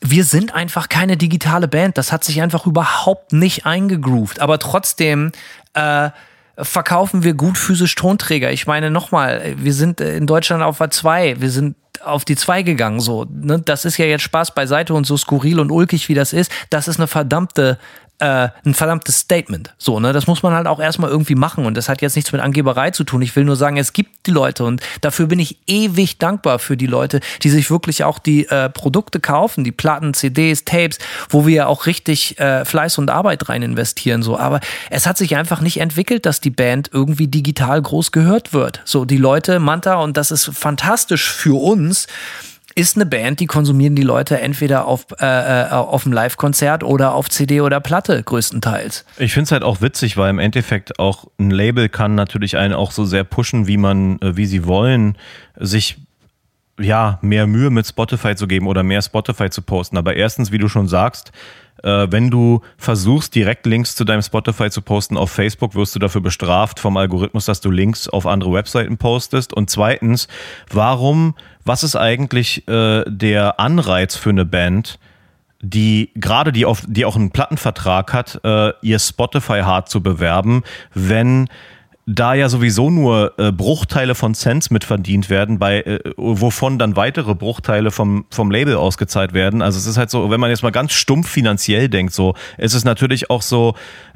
Wir sind einfach keine digitale Band. Das hat sich einfach überhaupt nicht eingegroovt. Aber trotzdem äh, verkaufen wir gut physisch Tonträger. Ich meine, nochmal, wir sind in Deutschland auf der 2. Wir sind auf die 2 gegangen. So, ne? Das ist ja jetzt Spaß beiseite und so skurril und ulkig, wie das ist. Das ist eine verdammte äh, ein verdammtes Statement. So, ne, das muss man halt auch erstmal irgendwie machen und das hat jetzt nichts mit Angeberei zu tun. Ich will nur sagen, es gibt die Leute und dafür bin ich ewig dankbar für die Leute, die sich wirklich auch die äh, Produkte kaufen, die Platten, CDs, Tapes, wo wir auch richtig äh, Fleiß und Arbeit rein investieren. So, aber es hat sich einfach nicht entwickelt, dass die Band irgendwie digital groß gehört wird. So, die Leute, Manta, und das ist fantastisch für uns ist eine Band, die konsumieren die Leute entweder auf, äh, äh, auf dem Live-Konzert oder auf CD oder Platte größtenteils. Ich finde es halt auch witzig, weil im Endeffekt auch ein Label kann natürlich einen auch so sehr pushen, wie man, äh, wie sie wollen, sich ja mehr Mühe mit Spotify zu geben oder mehr Spotify zu posten. Aber erstens, wie du schon sagst, äh, wenn du versuchst, direkt Links zu deinem Spotify zu posten auf Facebook, wirst du dafür bestraft vom Algorithmus, dass du Links auf andere Webseiten postest. Und zweitens, warum, was ist eigentlich äh, der Anreiz für eine Band, die gerade die, auf, die auch einen Plattenvertrag hat, äh, ihr Spotify hart zu bewerben, wenn da ja sowieso nur äh, Bruchteile von Cents mitverdient werden, bei äh, wovon dann weitere Bruchteile vom, vom Label ausgezahlt werden. Also es ist halt so, wenn man jetzt mal ganz stumpf finanziell denkt, so, ist es natürlich auch so,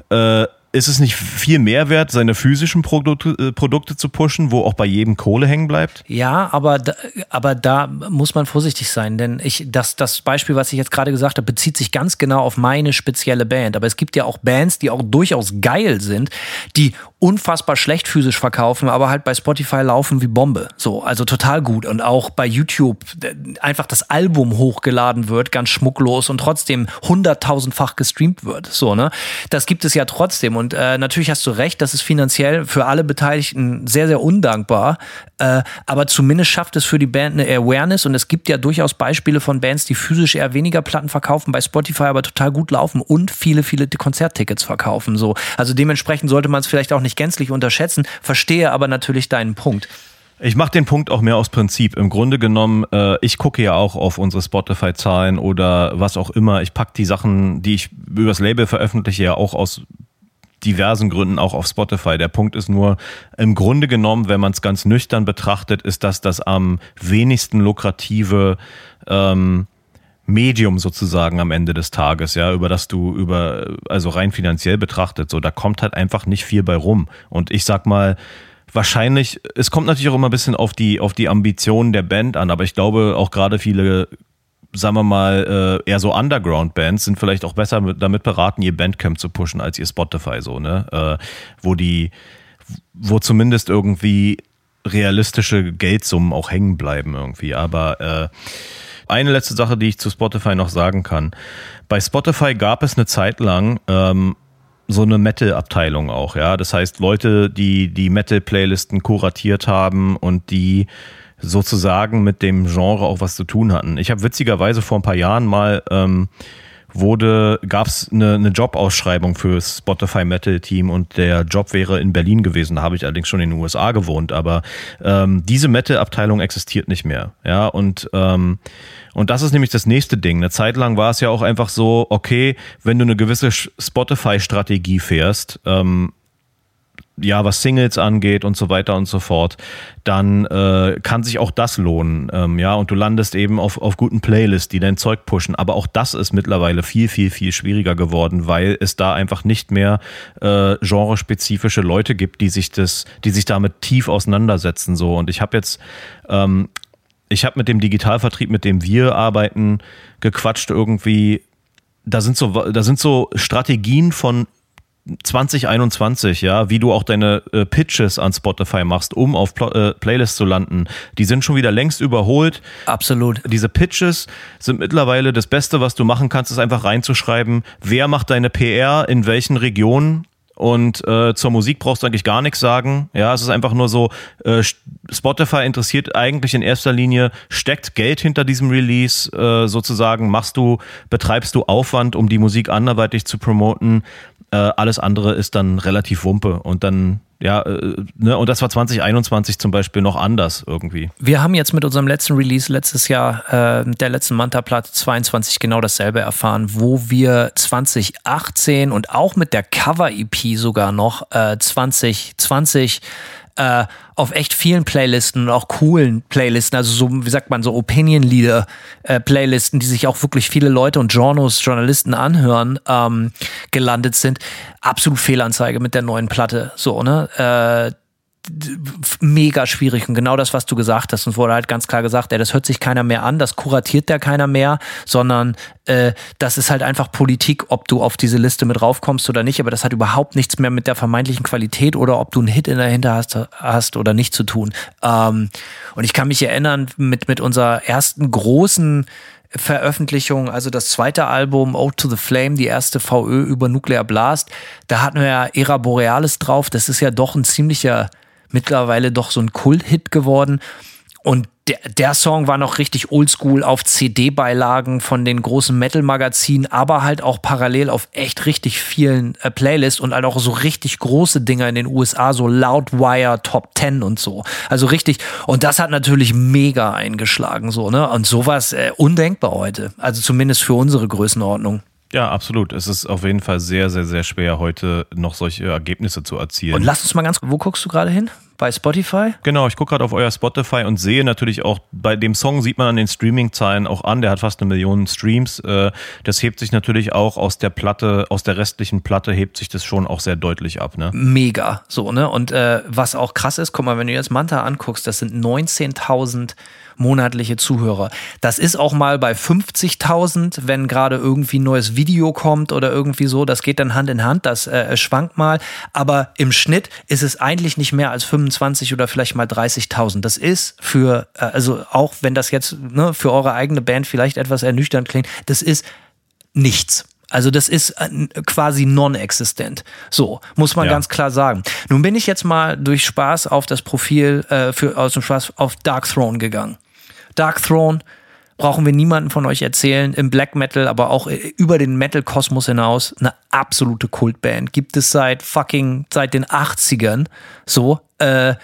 äh, ist es nicht viel mehr wert, seine physischen Produkte, äh, Produkte zu pushen, wo auch bei jedem Kohle hängen bleibt? Ja, aber da, aber da muss man vorsichtig sein, denn ich, das, das Beispiel, was ich jetzt gerade gesagt habe, bezieht sich ganz genau auf meine spezielle Band. Aber es gibt ja auch Bands, die auch durchaus geil sind, die unfassbar schlecht physisch verkaufen, aber halt bei Spotify laufen wie Bombe. So, also total gut. Und auch bei YouTube einfach das Album hochgeladen wird, ganz schmucklos und trotzdem hunderttausendfach gestreamt wird. So, ne? Das gibt es ja trotzdem. Und äh, natürlich hast du recht, das ist finanziell für alle Beteiligten sehr, sehr undankbar. Äh, aber zumindest schafft es für die Band eine Awareness und es gibt ja durchaus Beispiele von Bands, die physisch eher weniger Platten verkaufen, bei Spotify aber total gut laufen und viele, viele Konzerttickets verkaufen. So. Also dementsprechend sollte man es vielleicht auch nicht gänzlich unterschätzen, verstehe aber natürlich deinen Punkt. Ich mache den Punkt auch mehr aus Prinzip. Im Grunde genommen, äh, ich gucke ja auch auf unsere Spotify-Zahlen oder was auch immer. Ich packe die Sachen, die ich übers Label veröffentliche, ja auch aus diversen Gründen auch auf Spotify. Der Punkt ist nur, im Grunde genommen, wenn man es ganz nüchtern betrachtet, ist das das am wenigsten lukrative ähm, Medium sozusagen am Ende des Tages, ja, über das du über, also rein finanziell betrachtet, so, da kommt halt einfach nicht viel bei rum. Und ich sag mal, wahrscheinlich, es kommt natürlich auch immer ein bisschen auf die, auf die Ambitionen der Band an, aber ich glaube auch gerade viele, sagen wir mal, äh, eher so Underground-Bands sind vielleicht auch besser mit, damit beraten, ihr Bandcamp zu pushen, als ihr Spotify so, ne? Äh, wo die, wo zumindest irgendwie realistische Geldsummen auch hängen bleiben irgendwie. Aber äh, eine letzte Sache, die ich zu Spotify noch sagen kann. Bei Spotify gab es eine Zeit lang ähm, so eine Metal-Abteilung auch, ja. Das heißt, Leute, die die Metal-Playlisten kuratiert haben und die sozusagen mit dem Genre auch was zu tun hatten. Ich habe witzigerweise vor ein paar Jahren mal ähm, wurde, gab es eine, eine Jobausschreibung für Spotify Metal Team und der Job wäre in Berlin gewesen. Da habe ich allerdings schon in den USA gewohnt, aber ähm, diese Metal-Abteilung existiert nicht mehr. Ja, und ähm, und das ist nämlich das nächste Ding. Eine Zeit lang war es ja auch einfach so, okay, wenn du eine gewisse Spotify-Strategie fährst, ähm, ja, was Singles angeht und so weiter und so fort, dann äh, kann sich auch das lohnen. Ähm, ja, und du landest eben auf, auf guten Playlists, die dein Zeug pushen. Aber auch das ist mittlerweile viel, viel, viel schwieriger geworden, weil es da einfach nicht mehr äh, genrespezifische Leute gibt, die sich das, die sich damit tief auseinandersetzen. So. Und ich habe jetzt ähm, ich habe mit dem Digitalvertrieb, mit dem wir arbeiten, gequatscht irgendwie. Da sind so, da sind so Strategien von 2021, ja, wie du auch deine äh, Pitches an Spotify machst, um auf Pl äh, Playlists zu landen, die sind schon wieder längst überholt. Absolut. Diese Pitches sind mittlerweile das Beste, was du machen kannst, ist einfach reinzuschreiben, wer macht deine PR in welchen Regionen und äh, zur Musik brauchst du eigentlich gar nichts sagen. Ja, es ist einfach nur so, äh, Spotify interessiert eigentlich in erster Linie, steckt Geld hinter diesem Release äh, sozusagen, machst du, betreibst du Aufwand, um die Musik anderweitig zu promoten. Äh, alles andere ist dann relativ Wumpe und dann ja, äh, ne, und das war 2021 zum Beispiel noch anders irgendwie. Wir haben jetzt mit unserem letzten Release letztes Jahr, äh, der letzten Manta-Platte 22, genau dasselbe erfahren, wo wir 2018 und auch mit der Cover-EP sogar noch äh, 2020 äh, auf echt vielen Playlisten und auch coolen Playlisten, also so, wie sagt man, so Opinion-Leader-Playlisten, äh, die sich auch wirklich viele Leute und Journos, Journalisten anhören, ähm, gelandet sind. Absolut Fehlanzeige mit der neuen Platte. So, ne? Äh, mega schwierig und genau das, was du gesagt hast. Und wurde halt ganz klar gesagt, ey, das hört sich keiner mehr an, das kuratiert der keiner mehr, sondern äh, das ist halt einfach Politik, ob du auf diese Liste mit raufkommst oder nicht. Aber das hat überhaupt nichts mehr mit der vermeintlichen Qualität oder ob du einen Hit in der Hinter hast, hast oder nicht zu tun. Ähm, und ich kann mich erinnern, mit, mit unserer ersten großen Veröffentlichung, also das zweite Album Ode to the Flame, die erste VÖ über Nuclear Blast, da hatten wir ja Era Borealis drauf. Das ist ja doch ein ziemlicher mittlerweile doch so ein Kult-Hit geworden. Und der, der Song war noch richtig oldschool auf CD-Beilagen von den großen Metal-Magazinen, aber halt auch parallel auf echt richtig vielen äh, Playlists und halt auch so richtig große Dinger in den USA, so Loudwire Top 10 und so. Also richtig, und das hat natürlich mega eingeschlagen, so, ne? Und sowas äh, undenkbar heute. Also zumindest für unsere Größenordnung. Ja, absolut. Es ist auf jeden Fall sehr, sehr, sehr schwer, heute noch solche Ergebnisse zu erzielen. Und lass uns mal ganz, wo guckst du gerade hin? Bei Spotify? Genau, ich gucke gerade auf euer Spotify und sehe natürlich auch, bei dem Song sieht man an den Streaming-Zahlen auch an, der hat fast eine Million Streams. Äh, das hebt sich natürlich auch aus der Platte, aus der restlichen Platte hebt sich das schon auch sehr deutlich ab, ne? Mega, so, ne? Und äh, was auch krass ist, guck mal, wenn du jetzt Manta anguckst, das sind 19.000 monatliche Zuhörer. Das ist auch mal bei 50.000, wenn gerade irgendwie ein neues Video kommt oder irgendwie so. Das geht dann Hand in Hand, das äh, schwankt mal. Aber im Schnitt ist es eigentlich nicht mehr als 25 oder vielleicht mal 30.000. Das ist für, äh, also auch wenn das jetzt ne, für eure eigene Band vielleicht etwas ernüchternd klingt, das ist nichts. Also das ist äh, quasi non-existent. So, muss man ja. ganz klar sagen. Nun bin ich jetzt mal durch Spaß auf das Profil, äh, für, aus dem Spaß auf Dark Throne gegangen. Dark Throne brauchen wir niemanden von euch erzählen, im Black Metal, aber auch über den Metal-Kosmos hinaus, eine absolute Kultband. Gibt es seit fucking, seit den 80ern. So, äh, äh,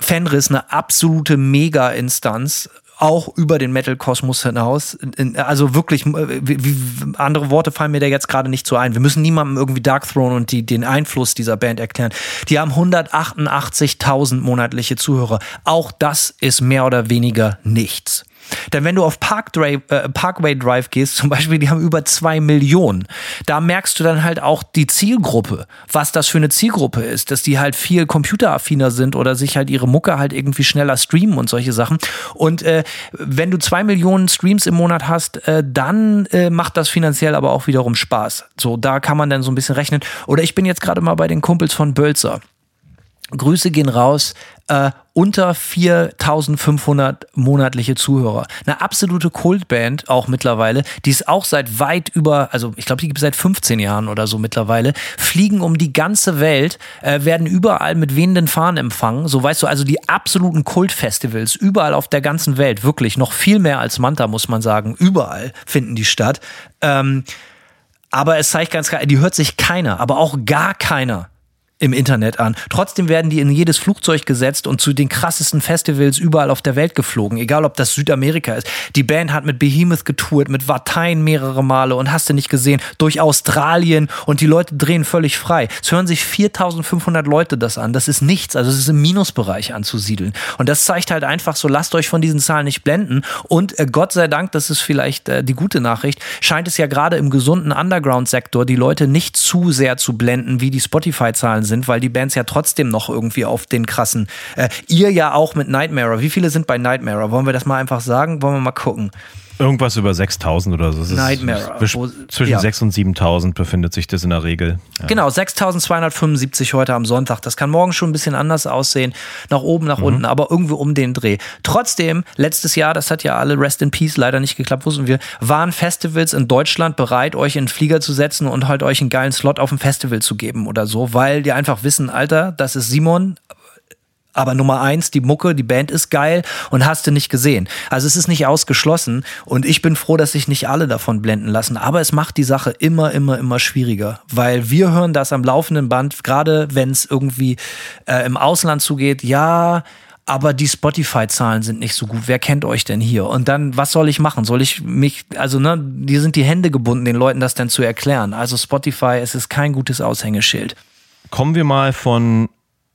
Fenris eine absolute Mega-Instanz auch über den Metal-Kosmos hinaus. Also wirklich, äh, wie, wie, andere Worte fallen mir da jetzt gerade nicht so ein. Wir müssen niemandem irgendwie Dark Throne und die, den Einfluss dieser Band erklären. Die haben 188.000 monatliche Zuhörer. Auch das ist mehr oder weniger nichts. Denn wenn du auf Park Drive, äh, Parkway Drive gehst, zum Beispiel, die haben über zwei Millionen. Da merkst du dann halt auch die Zielgruppe, was das für eine Zielgruppe ist, dass die halt viel computeraffiner sind oder sich halt ihre Mucke halt irgendwie schneller streamen und solche Sachen. Und äh, wenn du zwei Millionen Streams im Monat hast, äh, dann äh, macht das finanziell aber auch wiederum Spaß. So, da kann man dann so ein bisschen rechnen. Oder ich bin jetzt gerade mal bei den Kumpels von Bölzer. Grüße gehen raus, äh, unter 4500 monatliche Zuhörer. Eine absolute Kultband auch mittlerweile, die ist auch seit weit über, also ich glaube, die gibt es seit 15 Jahren oder so mittlerweile, fliegen um die ganze Welt, äh, werden überall mit wehenden Fahnen empfangen. So weißt du, also die absoluten Kultfestivals überall auf der ganzen Welt, wirklich noch viel mehr als Manta, muss man sagen. Überall finden die statt. Ähm, aber es zeigt ganz klar, die hört sich keiner, aber auch gar keiner im Internet an. Trotzdem werden die in jedes Flugzeug gesetzt und zu den krassesten Festivals überall auf der Welt geflogen, egal ob das Südamerika ist. Die Band hat mit Behemoth getourt, mit Vatein mehrere Male und hast du nicht gesehen, durch Australien und die Leute drehen völlig frei. Es hören sich 4500 Leute das an. Das ist nichts, also es ist im Minusbereich anzusiedeln. Und das zeigt halt einfach so, lasst euch von diesen Zahlen nicht blenden und äh, Gott sei Dank, das ist vielleicht äh, die gute Nachricht, scheint es ja gerade im gesunden Underground-Sektor die Leute nicht zu sehr zu blenden, wie die Spotify-Zahlen sind sind, weil die Bands ja trotzdem noch irgendwie auf den krassen. Äh, ihr ja auch mit Nightmare. Wie viele sind bei Nightmare? Wollen wir das mal einfach sagen? Wollen wir mal gucken? Irgendwas über 6000 oder so. Nightmare. zwischen ja. 6 und 7000 befindet sich das in der Regel. Ja. Genau, 6275 heute am Sonntag. Das kann morgen schon ein bisschen anders aussehen. Nach oben, nach mhm. unten, aber irgendwie um den Dreh. Trotzdem, letztes Jahr, das hat ja alle Rest in Peace leider nicht geklappt, wussten wir, waren Festivals in Deutschland bereit, euch in den Flieger zu setzen und halt euch einen geilen Slot auf dem Festival zu geben oder so, weil die einfach wissen, Alter, das ist Simon, aber Nummer eins, die Mucke, die Band ist geil und hast du nicht gesehen. Also es ist nicht ausgeschlossen und ich bin froh, dass sich nicht alle davon blenden lassen. Aber es macht die Sache immer, immer, immer schwieriger, weil wir hören das am laufenden Band, gerade wenn es irgendwie äh, im Ausland zugeht, ja, aber die Spotify-Zahlen sind nicht so gut. Wer kennt euch denn hier? Und dann, was soll ich machen? Soll ich mich, also, ne, die sind die Hände gebunden, den Leuten das dann zu erklären. Also Spotify, es ist kein gutes Aushängeschild. Kommen wir mal von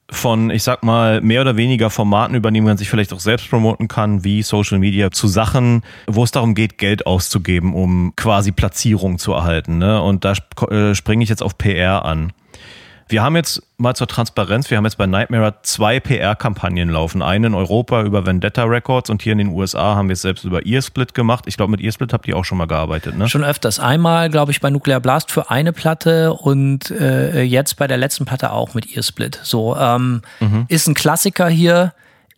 von, ich sag mal, mehr oder weniger Formaten, über die man sich vielleicht auch selbst promoten kann, wie Social Media, zu Sachen, wo es darum geht, Geld auszugeben, um quasi Platzierung zu erhalten. Ne? Und da äh, springe ich jetzt auf PR an. Wir haben jetzt mal zur Transparenz, wir haben jetzt bei Nightmare zwei PR-Kampagnen laufen. Eine in Europa über Vendetta Records und hier in den USA haben wir es selbst über Earsplit gemacht. Ich glaube, mit Earsplit habt ihr auch schon mal gearbeitet, ne? Schon öfters. Einmal, glaube ich, bei Nuclear Blast für eine Platte und äh, jetzt bei der letzten Platte auch mit Earsplit. So, ähm, mhm. ist ein Klassiker hier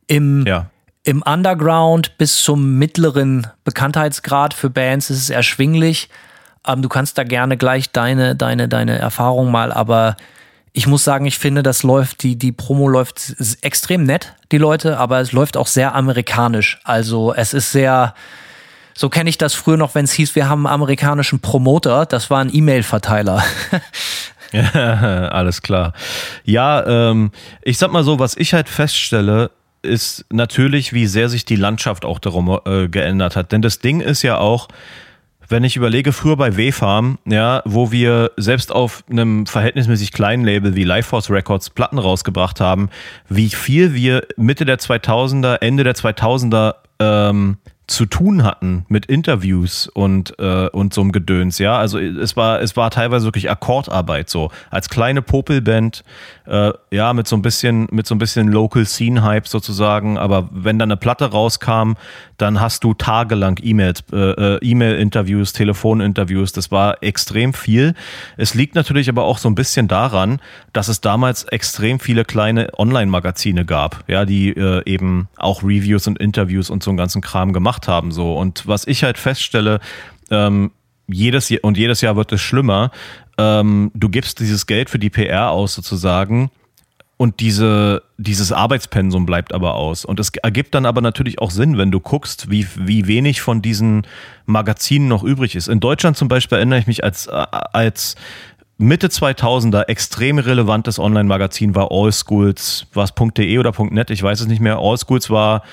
im ja im Underground bis zum mittleren Bekanntheitsgrad für Bands ist es erschwinglich. Ähm, du kannst da gerne gleich deine, deine, deine Erfahrung mal, aber ich muss sagen, ich finde, das läuft, die, die Promo läuft extrem nett, die Leute, aber es läuft auch sehr amerikanisch. Also es ist sehr, so kenne ich das früher noch, wenn es hieß, wir haben einen amerikanischen Promoter, das war ein E-Mail-Verteiler. alles klar. Ja, ähm, ich sag mal so, was ich halt feststelle, ist natürlich, wie sehr sich die Landschaft auch darum äh, geändert hat. Denn das Ding ist ja auch, wenn ich überlege, früher bei W-Farm, ja, wo wir selbst auf einem verhältnismäßig kleinen Label wie Lifeforce Records Platten rausgebracht haben, wie viel wir Mitte der 2000er, Ende der 2000er ähm, zu tun hatten mit Interviews und, äh, und so einem Gedöns, ja. Also es war, es war teilweise wirklich Akkordarbeit so. Als kleine Popelband, äh, ja, mit so ein bisschen, mit so ein bisschen Local Scene-Hype sozusagen, aber wenn dann eine Platte rauskam, dann hast du tagelang E-Mails, äh, äh, E-Mail-Interviews, Telefoninterviews, das war extrem viel. Es liegt natürlich aber auch so ein bisschen daran, dass es damals extrem viele kleine Online-Magazine gab, ja, die äh, eben auch Reviews und Interviews und so einen ganzen Kram gemacht haben, so. Und was ich halt feststelle, ähm, jedes Jahr, und jedes Jahr wird es schlimmer. Ähm, du gibst dieses Geld für die PR aus sozusagen und diese, dieses Arbeitspensum bleibt aber aus. Und es ergibt dann aber natürlich auch Sinn, wenn du guckst, wie, wie wenig von diesen Magazinen noch übrig ist. In Deutschland zum Beispiel erinnere ich mich als, als Mitte 2000er extrem relevantes Online-Magazin war Allschools, war es .de oder .net, ich weiß es nicht mehr. Allschools war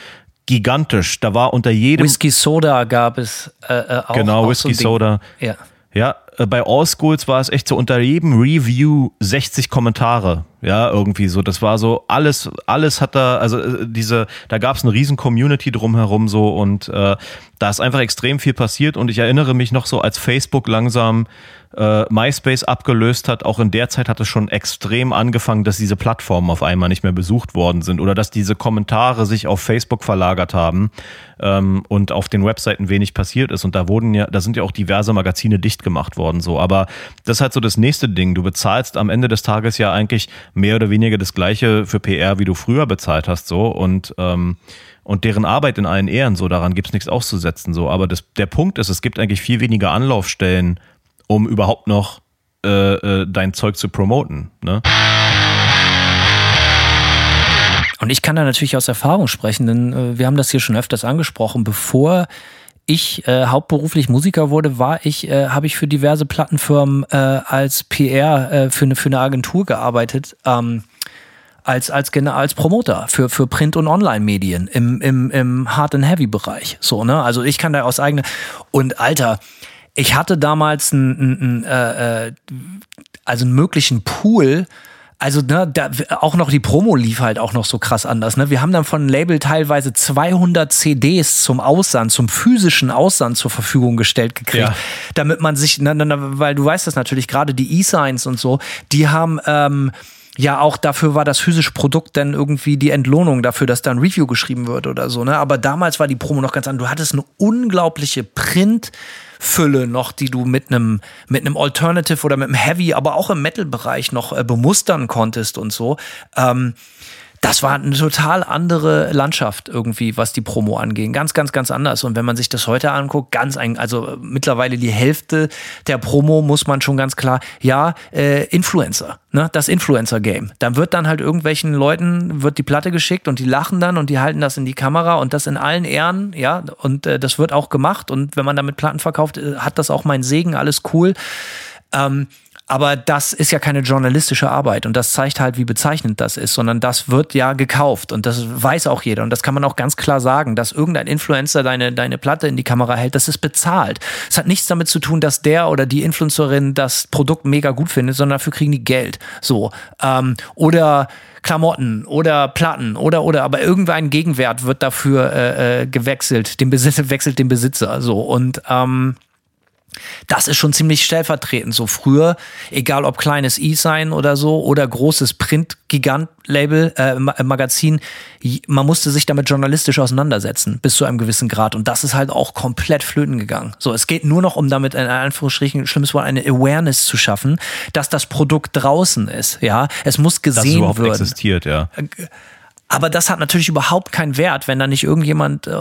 gigantisch. Da war unter jedem Whisky Soda gab es äh, äh, auch. genau auch Whisky so. Soda. Ja. Ja, äh, bei Allschools war es echt so unter jedem Review 60 Kommentare. Ja, irgendwie so. Das war so alles, alles hat da, also äh, diese, da gab es eine riesen Community drumherum so und äh, da ist einfach extrem viel passiert und ich erinnere mich noch so, als Facebook langsam äh, MySpace abgelöst hat, auch in der Zeit hat es schon extrem angefangen, dass diese Plattformen auf einmal nicht mehr besucht worden sind oder dass diese Kommentare sich auf Facebook verlagert haben ähm, und auf den Webseiten wenig passiert ist. Und da wurden ja, da sind ja auch diverse Magazine dicht gemacht worden so. Aber das ist halt so das nächste Ding. Du bezahlst am Ende des Tages ja eigentlich mehr oder weniger das gleiche für PR, wie du früher bezahlt hast so und ähm, und deren Arbeit in allen Ehren, so daran gibt's nichts auszusetzen. So, aber das, der Punkt ist, es gibt eigentlich viel weniger Anlaufstellen, um überhaupt noch äh, äh, dein Zeug zu promoten. Ne? Und ich kann da natürlich aus Erfahrung sprechen, denn äh, wir haben das hier schon öfters angesprochen. Bevor ich äh, hauptberuflich Musiker wurde, war ich, äh, habe ich für diverse Plattenfirmen äh, als PR äh, für, eine, für eine Agentur gearbeitet. Ähm, als, als, als Promoter für, für Print- und Online-Medien im, im, im Hard- and Heavy-Bereich. So, ne? Also ich kann da aus eigener. Und Alter, ich hatte damals einen, einen, äh, äh, also einen möglichen Pool. Also ne, da, auch noch die Promo lief halt auch noch so krass anders. Ne? Wir haben dann von Label teilweise 200 CDs zum Aussand, zum physischen Aussand zur Verfügung gestellt gekriegt, Ja. damit man sich, na, na, weil du weißt das natürlich, gerade die E-Signs und so, die haben ähm, ja auch dafür war das physische Produkt dann irgendwie die Entlohnung dafür, dass da ein Review geschrieben wird oder so. Ne? Aber damals war die Promo noch ganz anders. Du hattest eine unglaubliche Printfülle noch, die du mit einem mit einem Alternative oder mit einem Heavy, aber auch im Metal-Bereich noch äh, bemustern konntest und so. Ähm, das war eine total andere Landschaft irgendwie, was die Promo anging. Ganz, ganz, ganz anders. Und wenn man sich das heute anguckt, ganz ein, also mittlerweile die Hälfte der Promo muss man schon ganz klar, ja, äh, Influencer, ne, das Influencer-Game. Dann wird dann halt irgendwelchen Leuten, wird die Platte geschickt und die lachen dann und die halten das in die Kamera und das in allen Ehren, ja, und äh, das wird auch gemacht. Und wenn man damit Platten verkauft, äh, hat das auch meinen Segen, alles cool. Ähm, aber das ist ja keine journalistische Arbeit und das zeigt halt, wie bezeichnend das ist, sondern das wird ja gekauft und das weiß auch jeder und das kann man auch ganz klar sagen, dass irgendein Influencer deine, deine Platte in die Kamera hält, das ist bezahlt. Es hat nichts damit zu tun, dass der oder die Influencerin das Produkt mega gut findet, sondern dafür kriegen die Geld. So. Ähm, oder Klamotten oder Platten oder oder aber irgendein Gegenwert wird dafür äh, äh, gewechselt, den Besitzer wechselt den Besitzer so und ähm, das ist schon ziemlich stellvertretend. So früher, egal ob kleines E-Sign oder so oder großes Print-Gigant-Label, äh, äh, Magazin, man musste sich damit journalistisch auseinandersetzen, bis zu einem gewissen Grad. Und das ist halt auch komplett flöten gegangen. So, es geht nur noch um damit, in Anführungsstrichen, schlimmes Wort, eine Awareness zu schaffen, dass das Produkt draußen ist. Ja, es muss Dass es gesehen überhaupt werden. existiert, ja. Aber das hat natürlich überhaupt keinen Wert, wenn da nicht irgendjemand äh,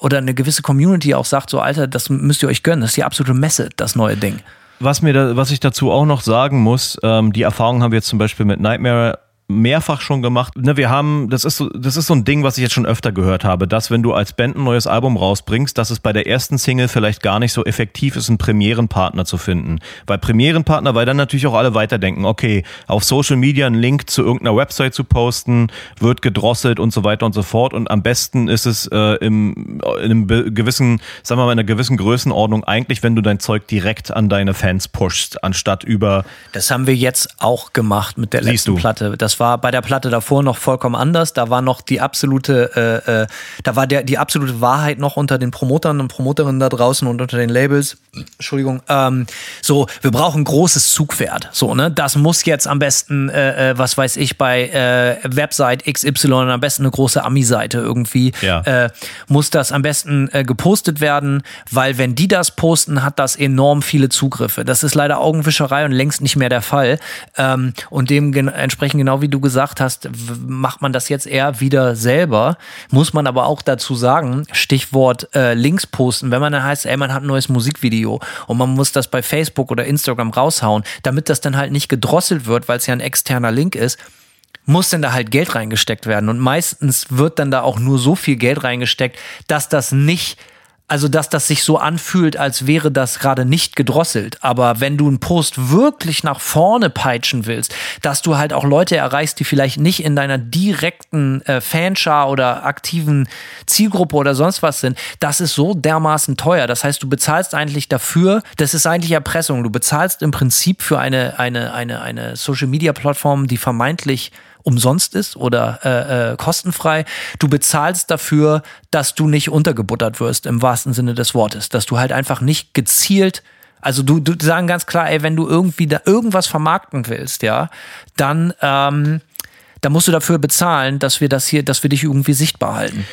oder eine gewisse Community auch sagt, so Alter, das müsst ihr euch gönnen. Das ist die absolute Messe, das neue Ding. Was mir da, was ich dazu auch noch sagen muss, ähm, die Erfahrung haben wir jetzt zum Beispiel mit Nightmare mehrfach schon gemacht. Ne, wir haben, das ist so, das ist so ein Ding, was ich jetzt schon öfter gehört habe, dass wenn du als Band ein neues Album rausbringst, dass es bei der ersten Single vielleicht gar nicht so effektiv ist, einen Premierenpartner zu finden. Weil Premierenpartner, weil dann natürlich auch alle weiterdenken, okay, auf Social Media einen Link zu irgendeiner Website zu posten, wird gedrosselt und so weiter und so fort. Und am besten ist es äh, im, in einem gewissen, sagen wir mal, in einer gewissen Größenordnung eigentlich, wenn du dein Zeug direkt an deine Fans pushst, anstatt über Das haben wir jetzt auch gemacht mit der letzten. Platte. Das war bei der Platte davor noch vollkommen anders. Da war noch die absolute, äh, äh, da war der, die absolute Wahrheit noch unter den Promotern und Promoterinnen da draußen und unter den Labels. Entschuldigung. Ähm, so, wir brauchen ein großes Zugpferd. So, ne? Das muss jetzt am besten, äh, äh, was weiß ich, bei äh, Website XY am besten eine große Ami-Seite irgendwie. Ja. Äh, muss das am besten äh, gepostet werden, weil wenn die das posten, hat das enorm viele Zugriffe. Das ist leider Augenwischerei und längst nicht mehr der Fall. Ähm, und dementsprechend, genau wie du gesagt hast, macht man das jetzt eher wieder selber. Muss man aber auch dazu sagen, Stichwort äh, Links posten, wenn man dann heißt, ey, man hat ein neues Musikvideo und man muss das bei Facebook oder Instagram raushauen, damit das dann halt nicht gedrosselt wird, weil es ja ein externer Link ist muss denn da halt Geld reingesteckt werden. Und meistens wird dann da auch nur so viel Geld reingesteckt, dass das nicht Also, dass das sich so anfühlt, als wäre das gerade nicht gedrosselt. Aber wenn du einen Post wirklich nach vorne peitschen willst, dass du halt auch Leute erreichst, die vielleicht nicht in deiner direkten äh, Fanschar oder aktiven Zielgruppe oder sonst was sind, das ist so dermaßen teuer. Das heißt, du bezahlst eigentlich dafür, das ist eigentlich Erpressung. Du bezahlst im Prinzip für eine, eine, eine, eine Social Media Plattform, die vermeintlich umsonst ist oder äh, äh, kostenfrei. Du bezahlst dafür, dass du nicht untergebuttert wirst im wahrsten Sinne des Wortes, dass du halt einfach nicht gezielt also du, du sagen ganz klar, ey, wenn du irgendwie da irgendwas vermarkten willst, ja, dann, ähm, dann musst du dafür bezahlen, dass wir das hier, dass wir dich irgendwie sichtbar halten.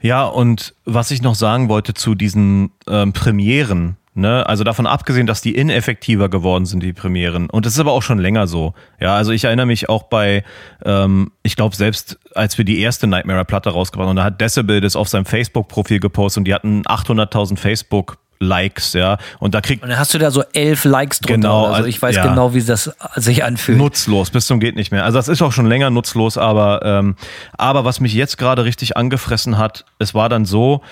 Ja, und was ich noch sagen wollte zu diesen ähm, Premieren, Ne? Also davon abgesehen, dass die ineffektiver geworden sind, die Premieren. Und das ist aber auch schon länger so. Ja, also ich erinnere mich auch bei, ähm, ich glaube selbst, als wir die erste Nightmare-Platte rausgebracht haben, da hat Decibel das auf seinem Facebook-Profil gepostet und die hatten 800.000 Facebook Likes, ja. Und da kriegt. Und dann hast du da so elf Likes drunter. Genau, also ich weiß ja. genau, wie das sich anfühlt. Nutzlos, bis zum geht nicht mehr. Also das ist auch schon länger nutzlos, aber, ähm, aber was mich jetzt gerade richtig angefressen hat, es war dann so,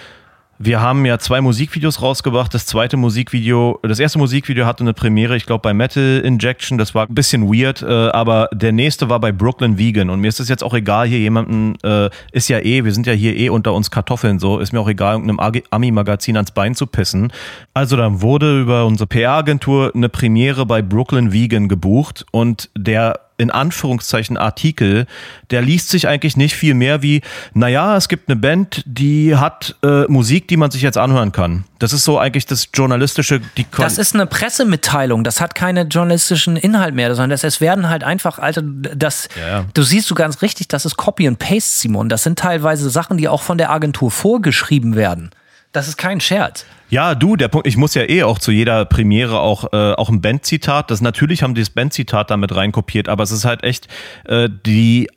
wir haben ja zwei Musikvideos rausgebracht. Das zweite Musikvideo, das erste Musikvideo hatte eine Premiere, ich glaube bei Metal Injection. Das war ein bisschen weird, äh, aber der nächste war bei Brooklyn Vegan. Und mir ist es jetzt auch egal, hier jemanden, äh, ist ja eh, wir sind ja hier eh unter uns Kartoffeln so, ist mir auch egal, irgendeinem Ami-Magazin ans Bein zu pissen. Also dann wurde über unsere PR-Agentur eine Premiere bei Brooklyn Vegan gebucht und der in Anführungszeichen Artikel, der liest sich eigentlich nicht viel mehr wie, naja, es gibt eine Band, die hat äh, Musik, die man sich jetzt anhören kann. Das ist so eigentlich das journalistische. Die das ist eine Pressemitteilung, das hat keine journalistischen Inhalt mehr, sondern das, es werden halt einfach, Alter, das, ja, ja. du siehst du ganz richtig, das ist Copy and Paste, Simon. Das sind teilweise Sachen, die auch von der Agentur vorgeschrieben werden. Das ist kein Scherz. Ja, du, der Punkt, ich muss ja eh auch zu jeder Premiere auch, äh, auch ein Bandzitat. Das natürlich haben die das Bandzitat damit reinkopiert, aber es ist halt echt äh, die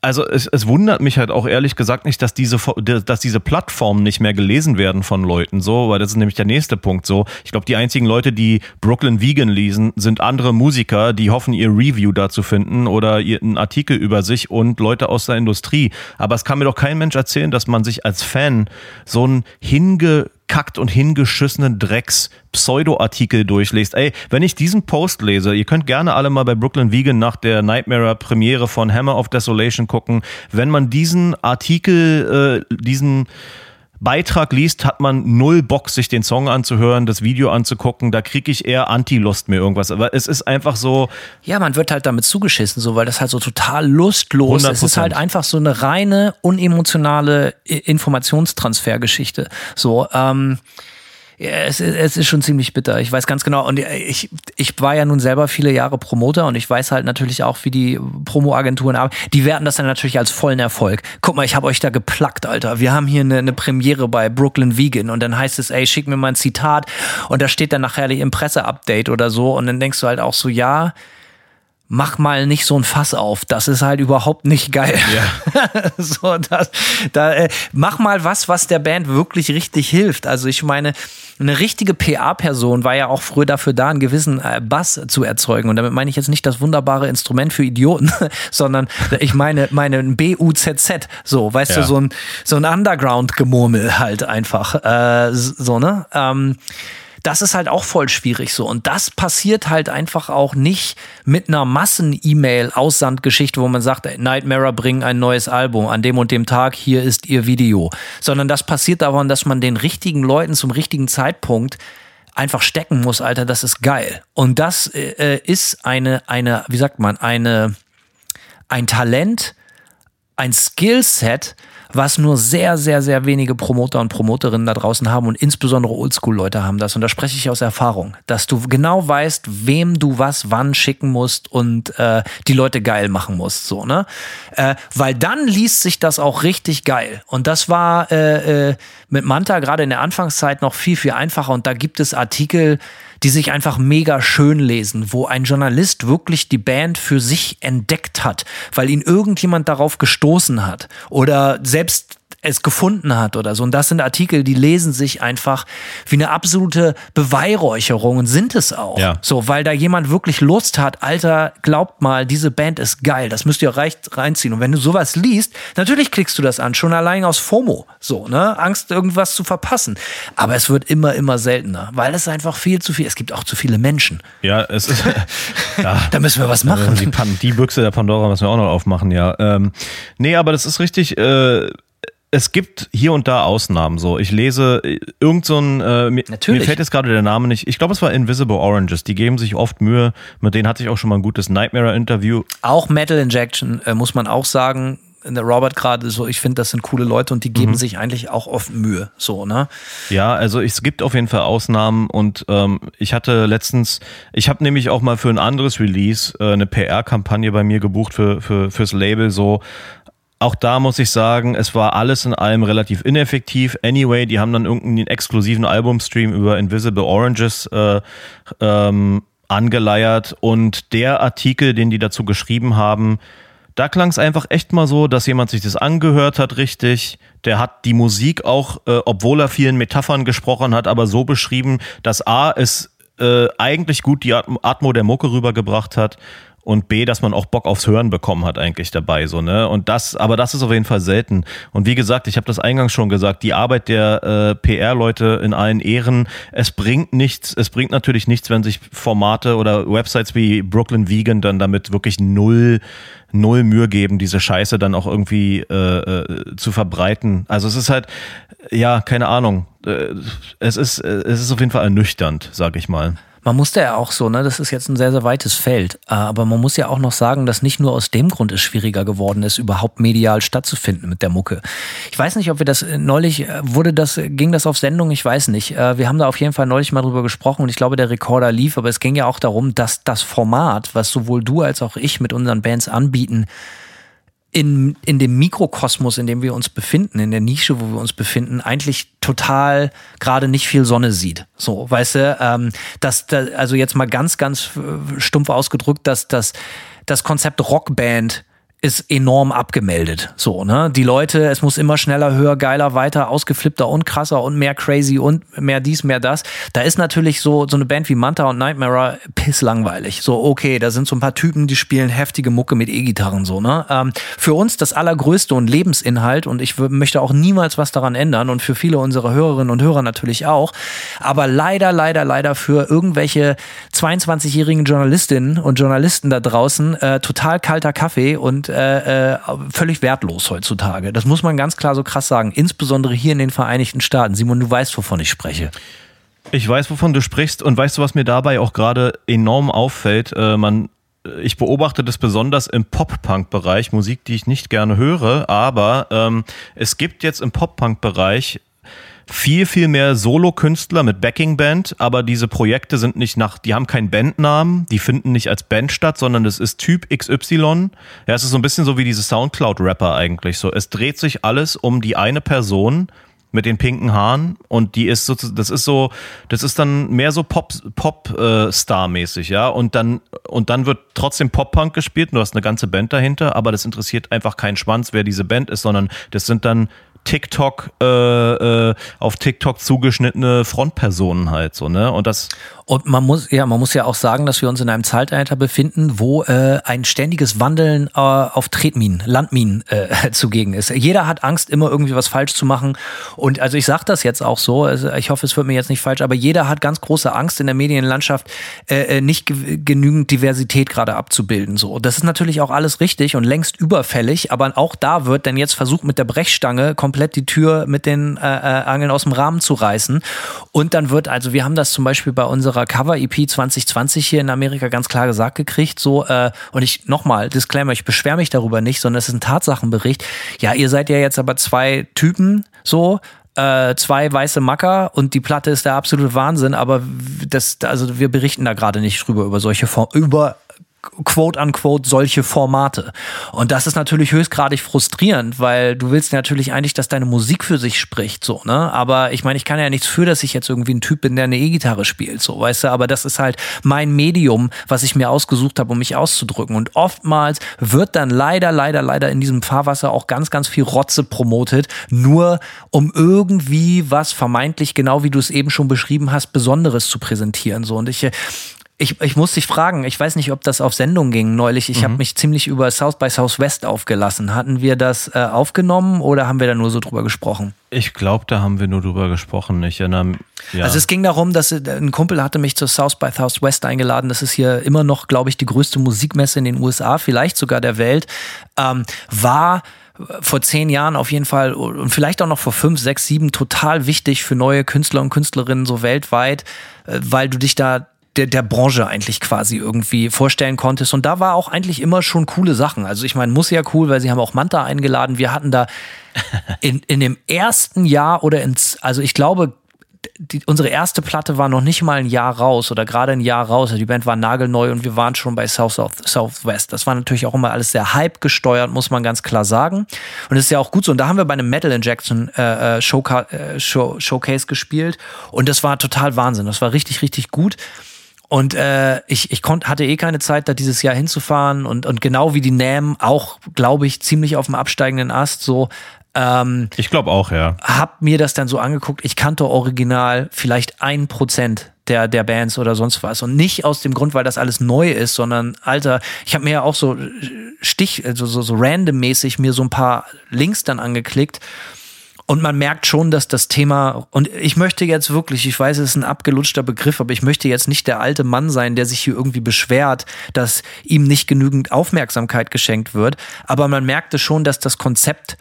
also es, es wundert mich halt auch ehrlich gesagt nicht, dass diese, dass diese Plattformen nicht mehr gelesen werden von Leuten, so, weil das ist nämlich der nächste Punkt. So, ich glaube, die einzigen Leute, die Brooklyn Vegan lesen, sind andere Musiker, die hoffen, ihr Review dazu finden oder einen Artikel über sich und Leute aus der Industrie. Aber es kann mir doch kein Mensch erzählen, dass man sich als Fan so ein hinge hingekackt und hingeschissenen Drecks Pseudo-Artikel durchliest. Ey, wenn ich diesen Post lese, ihr könnt gerne alle mal bei Brooklyn Vegan nach der Nightmare Premiere von Hammer of Desolation gucken. Wenn man diesen Artikel, äh, diesen Beitrag liest, hat man null Bock, sich den Song anzuhören, das Video anzugucken. Da kriege ich eher Anti-Lust mir irgendwas. Aber es ist einfach so. Ja, man wird halt damit zugeschissen, so, weil das halt so total lustlos ist. Es ist halt einfach so eine reine, unemotionale Informationstransfergeschichte. So, ähm, ja, es, es ist schon ziemlich bitter. Ich weiß ganz genau. Und ich, ich war ja nun selber viele Jahre Promoter und ich weiß halt natürlich auch, wie die Promo-Agenturen arbeiten. Die werten das dann natürlich als vollen Erfolg. Guck mal, ich habe euch da geplackt, Alter. Wir haben hier eine, eine Premiere bei Brooklyn Vegan und dann heißt es, ey, schick mir mal ein Zitat und da steht dann nachher die Impresse-Update oder so und dann denkst du halt auch so, ja, mach mal nicht so ein Fass auf. Das ist halt überhaupt nicht geil. Ja. so, das, da, äh, mach mal was, was der Band wirklich richtig hilft. Also ich meine, eine richtige PA-Person war ja auch früher dafür da, einen gewissen äh, Bass zu erzeugen. Und damit meine ich jetzt nicht das wunderbare Instrument für Idioten, sondern ich meine, meine B-U-Z-Z. So, weißt ja. du, so ein, so ein Underground-Gemurmel halt einfach. Äh, so, ne? Ähm, das ist halt auch voll schwierig so. Und das passiert halt einfach auch nicht mit einer Massen-E-Mail-Aussandgeschichte, wo man sagt, Nightmare bringen ein neues Album an dem und dem Tag, hier ist ihr Video. Sondern das passiert daran, dass man den richtigen Leuten zum richtigen Zeitpunkt einfach stecken muss, Alter, das ist geil. Und das äh, ist eine, eine, wie sagt man, eine, ein Talent, ein Skillset, was nur sehr, sehr, sehr wenige Promoter und Promoterinnen da draußen haben und insbesondere Oldschool-Leute haben das. Und da spreche ich aus Erfahrung, dass du genau weißt, wem du was wann schicken musst und äh, die Leute geil machen musst. So, ne? Äh, weil dann liest sich das auch richtig geil. Und das war äh, äh, mit Manta gerade in der Anfangszeit noch viel, viel einfacher. Und da gibt es Artikel, die sich einfach mega schön lesen, wo ein Journalist wirklich die Band für sich entdeckt hat, weil ihn irgendjemand darauf gestoßen hat. Oder selbst es gefunden hat oder so. Und das sind Artikel, die lesen sich einfach wie eine absolute Beweihräucherung und sind es auch. Ja. So, weil da jemand wirklich Lust hat, Alter, glaubt mal, diese Band ist geil, das müsst ihr recht reinziehen. Und wenn du sowas liest, natürlich klickst du das an, schon allein aus FOMO. So, ne? Angst, irgendwas zu verpassen. Aber es wird immer, immer seltener, weil es einfach viel zu viel, es gibt auch zu viele Menschen. Ja, es ist. ja. Da müssen wir was machen. Die, Pan die Büchse der Pandora müssen wir auch noch aufmachen, ja. Ähm, nee, aber das ist richtig. Äh, es gibt hier und da Ausnahmen. So, ich lese äh, irgend so ein. Äh, mir, Natürlich. mir fällt jetzt gerade der Name nicht. Ich glaube, es war Invisible Oranges. Die geben sich oft Mühe. Mit denen hatte ich auch schon mal ein gutes Nightmare-Interview. Auch Metal Injection, äh, muss man auch sagen. Der Robert gerade so, ich finde, das sind coole Leute und die geben sich eigentlich auch oft Mühe. So, ne? Ja, also es gibt auf jeden Fall Ausnahmen und ähm, ich hatte letztens, ich habe nämlich auch mal für ein anderes Release äh, eine PR-Kampagne bei mir gebucht für, für fürs Label so. Auch da muss ich sagen, es war alles in allem relativ ineffektiv. Anyway, die haben dann irgendeinen exklusiven Albumstream über Invisible Oranges äh, ähm, angeleiert und der Artikel, den die dazu geschrieben haben, da klang es einfach echt mal so, dass jemand sich das angehört hat, richtig. Der hat die Musik auch, äh, obwohl er vielen Metaphern gesprochen hat, aber so beschrieben, dass A, es äh, eigentlich gut die Atm Atmo der Mucke rübergebracht hat und B, dass man auch Bock aufs Hören bekommen hat eigentlich dabei so ne? Und das aber das ist auf jeden Fall selten. Und wie gesagt ich habe das eingangs schon gesagt die Arbeit der äh, PR-Leute in allen Ehren es bringt nichts es bringt natürlich nichts wenn sich Formate oder Websites wie Brooklyn Vegan dann damit wirklich null null Mühe geben diese Scheiße dann auch irgendwie äh, äh, zu verbreiten. Also es ist halt ja keine Ahnung. Äh, es ist äh, es ist auf jeden Fall ernüchternd sag ich mal Man musste ja auch so, ne, das ist jetzt ein sehr, sehr weites Feld, äh, aber man muss ja auch noch sagen, dass nicht nur aus dem Grund es schwieriger geworden ist, überhaupt medial stattzufinden mit der Mucke. Ich weiß nicht, ob wir das äh, neulich, äh, wurde das, ging das auf Sendung? Ich weiß nicht. Wir haben da auf jeden Fall neulich mal drüber gesprochen und ich glaube, der Rekorder lief, aber es ging ja auch darum, dass das Format, was sowohl du als auch ich mit unseren Bands anbieten, in, in dem Mikrokosmos, in dem wir uns befinden, in der Nische, wo wir uns befinden, eigentlich total gerade nicht viel Sonne sieht. So, weißt du, ähm, dass da, also jetzt mal ganz, ganz äh, stumpf ausgedrückt, dass das, das Konzept Rockband ist enorm abgemeldet. So, ne? Die Leute, es muss immer schneller, höher, geiler, weiter, ausgeflippter und krasser und mehr crazy und mehr dies, mehr das. Da ist natürlich so, so eine Band wie Manta und Nightmare pisslangweilig. So, okay, da sind so ein paar Typen, die spielen heftige Mucke mit E-Gitarren, so, ne? Ähm, für uns das allergrößte und Lebensinhalt und ich möchte auch niemals was daran ändern und für viele unserer Hörerinnen und Hörer natürlich auch. Aber leider, leider, leider für irgendwelche 22-jährigen Journalistinnen und Journalisten da draußen äh, total kalter Kaffee und äh, äh, völlig wertlos heutzutage. Das muss man ganz klar so krass sagen. Insbesondere hier in den Vereinigten Staaten. Simon, du weißt, wovon ich spreche. Ich weiß, wovon du sprichst und weißt du, was mir dabei auch gerade enorm auffällt? Äh, man, ich beobachte das besonders im Pop-Punk-Bereich, Musik, die ich nicht gerne höre, aber ähm, es gibt jetzt im Pop-Punk-Bereich viel, viel mehr Solo-Künstler mit Backing-Band, aber diese Projekte sind nicht nach, die haben keinen Bandnamen, die finden nicht als Band statt, sondern es ist Typ XY. Ja, es ist so ein bisschen so wie diese Soundcloud-Rapper eigentlich so. Es dreht sich alles um die eine Person, mit den pinken Haaren und die ist so, das ist so, das ist dann mehr so Pop, Pop äh, Star mäßig, ja und dann und dann wird trotzdem Pop Punk gespielt. und Du hast eine ganze Band dahinter, aber das interessiert einfach keinen Schwanz, wer diese Band ist, sondern das sind dann TikTok äh, äh, auf TikTok zugeschnittene Frontpersonen halt so ne? Und das Und man muss, ja, man muss ja auch sagen, dass wir uns in einem Zeitalter befinden, wo äh, ein ständiges Wandeln äh, auf Tretminen, Landminen äh, zugegen ist. Jeder hat Angst, immer irgendwie was falsch zu machen. Und also ich sage das jetzt auch so, also ich hoffe, es wird mir jetzt nicht falsch, aber jeder hat ganz große Angst in der Medienlandschaft, äh, äh, nicht ge genügend Diversität gerade abzubilden. So, das ist natürlich auch alles richtig und längst überfällig, aber auch da wird dann jetzt versucht, mit der Brechstange komplett die Tür mit den äh, äh, Angeln aus dem Rahmen zu reißen. Und dann wird, also wir haben das zum Beispiel bei unserer Cover-EP 2020 hier in Amerika ganz klar gesagt gekriegt, so, äh, und ich nochmal, Disclaimer, ich beschwere mich darüber nicht, sondern es ist ein Tatsachenbericht. Ja, ihr seid ja jetzt aber zwei Typen, so, äh, zwei weiße Macker und die Platte ist der absolute Wahnsinn, aber das, also wir berichten da gerade nicht drüber, über solche Form, über quote unquote solche Formate. Und das ist natürlich höchstgradig frustrierend, weil du willst natürlich eigentlich, dass deine Musik für sich spricht, so, ne? Aber ich meine, ich kann ja nichts für, dass ich jetzt irgendwie ein Typ bin, der eine E-Gitarre spielt, so, weißt du? Aber das ist halt mein Medium, was ich mir ausgesucht habe, um mich auszudrücken. Und oftmals wird dann leider, leider, leider in diesem Fahrwasser auch ganz, ganz viel Rotze promotet, nur um irgendwie was vermeintlich, genau wie du es eben schon beschrieben hast, Besonderes zu präsentieren, so. Und ich, ich, ich muss dich fragen, ich weiß nicht, ob das auf Sendung ging neulich. Ich mhm. habe mich ziemlich über South by Southwest aufgelassen. Hatten wir das äh, aufgenommen oder haben wir da nur so drüber gesprochen? Ich glaube, da haben wir nur drüber gesprochen. Ich erinnere, ja. Also es ging darum, dass äh, ein Kumpel hatte mich zur South by Southwest eingeladen. Das ist hier immer noch, glaube ich, die größte Musikmesse in den USA, vielleicht sogar der Welt. Ähm, war vor zehn Jahren auf jeden Fall und vielleicht auch noch vor fünf, sechs, sieben total wichtig für neue Künstler und Künstlerinnen so weltweit, äh, weil du dich da der, der Branche eigentlich quasi irgendwie vorstellen konntest. Und da war auch eigentlich immer schon coole Sachen. Also ich meine, muss ja cool, weil sie haben auch Manta eingeladen. Wir hatten da in, in dem ersten Jahr oder ins, also ich glaube, die, unsere erste Platte war noch nicht mal ein Jahr raus oder gerade ein Jahr raus. Also die Band war nagelneu und wir waren schon bei South, South Southwest. Das war natürlich auch immer alles sehr Hype gesteuert, muss man ganz klar sagen. Und das ist ja auch gut so. Und da haben wir bei einem Metal Injection äh, äh Showca äh, Show Showcase gespielt und das war total Wahnsinn. Das war richtig, richtig gut. Und äh, ich, ich konnt, hatte eh keine Zeit, da dieses Jahr hinzufahren. Und, und genau wie die NAM auch, glaube ich, ziemlich auf dem absteigenden Ast. So, ähm, ich glaube auch, ja. Hab mir das dann so angeguckt. Ich kannte original vielleicht ein Prozent der, der Bands oder sonst was. Und nicht aus dem Grund, weil das alles neu ist, sondern, Alter, ich habe mir ja auch so Stich, also so, so randommäßig mir so ein paar Links dann angeklickt und man merkt schon, dass das Thema, und ich möchte jetzt wirklich, ich weiß, es ist ein abgelutschter Begriff, aber ich möchte jetzt nicht der alte Mann sein, der sich hier irgendwie beschwert, dass ihm nicht genügend Aufmerksamkeit geschenkt wird. Aber man merkte schon, dass das Konzept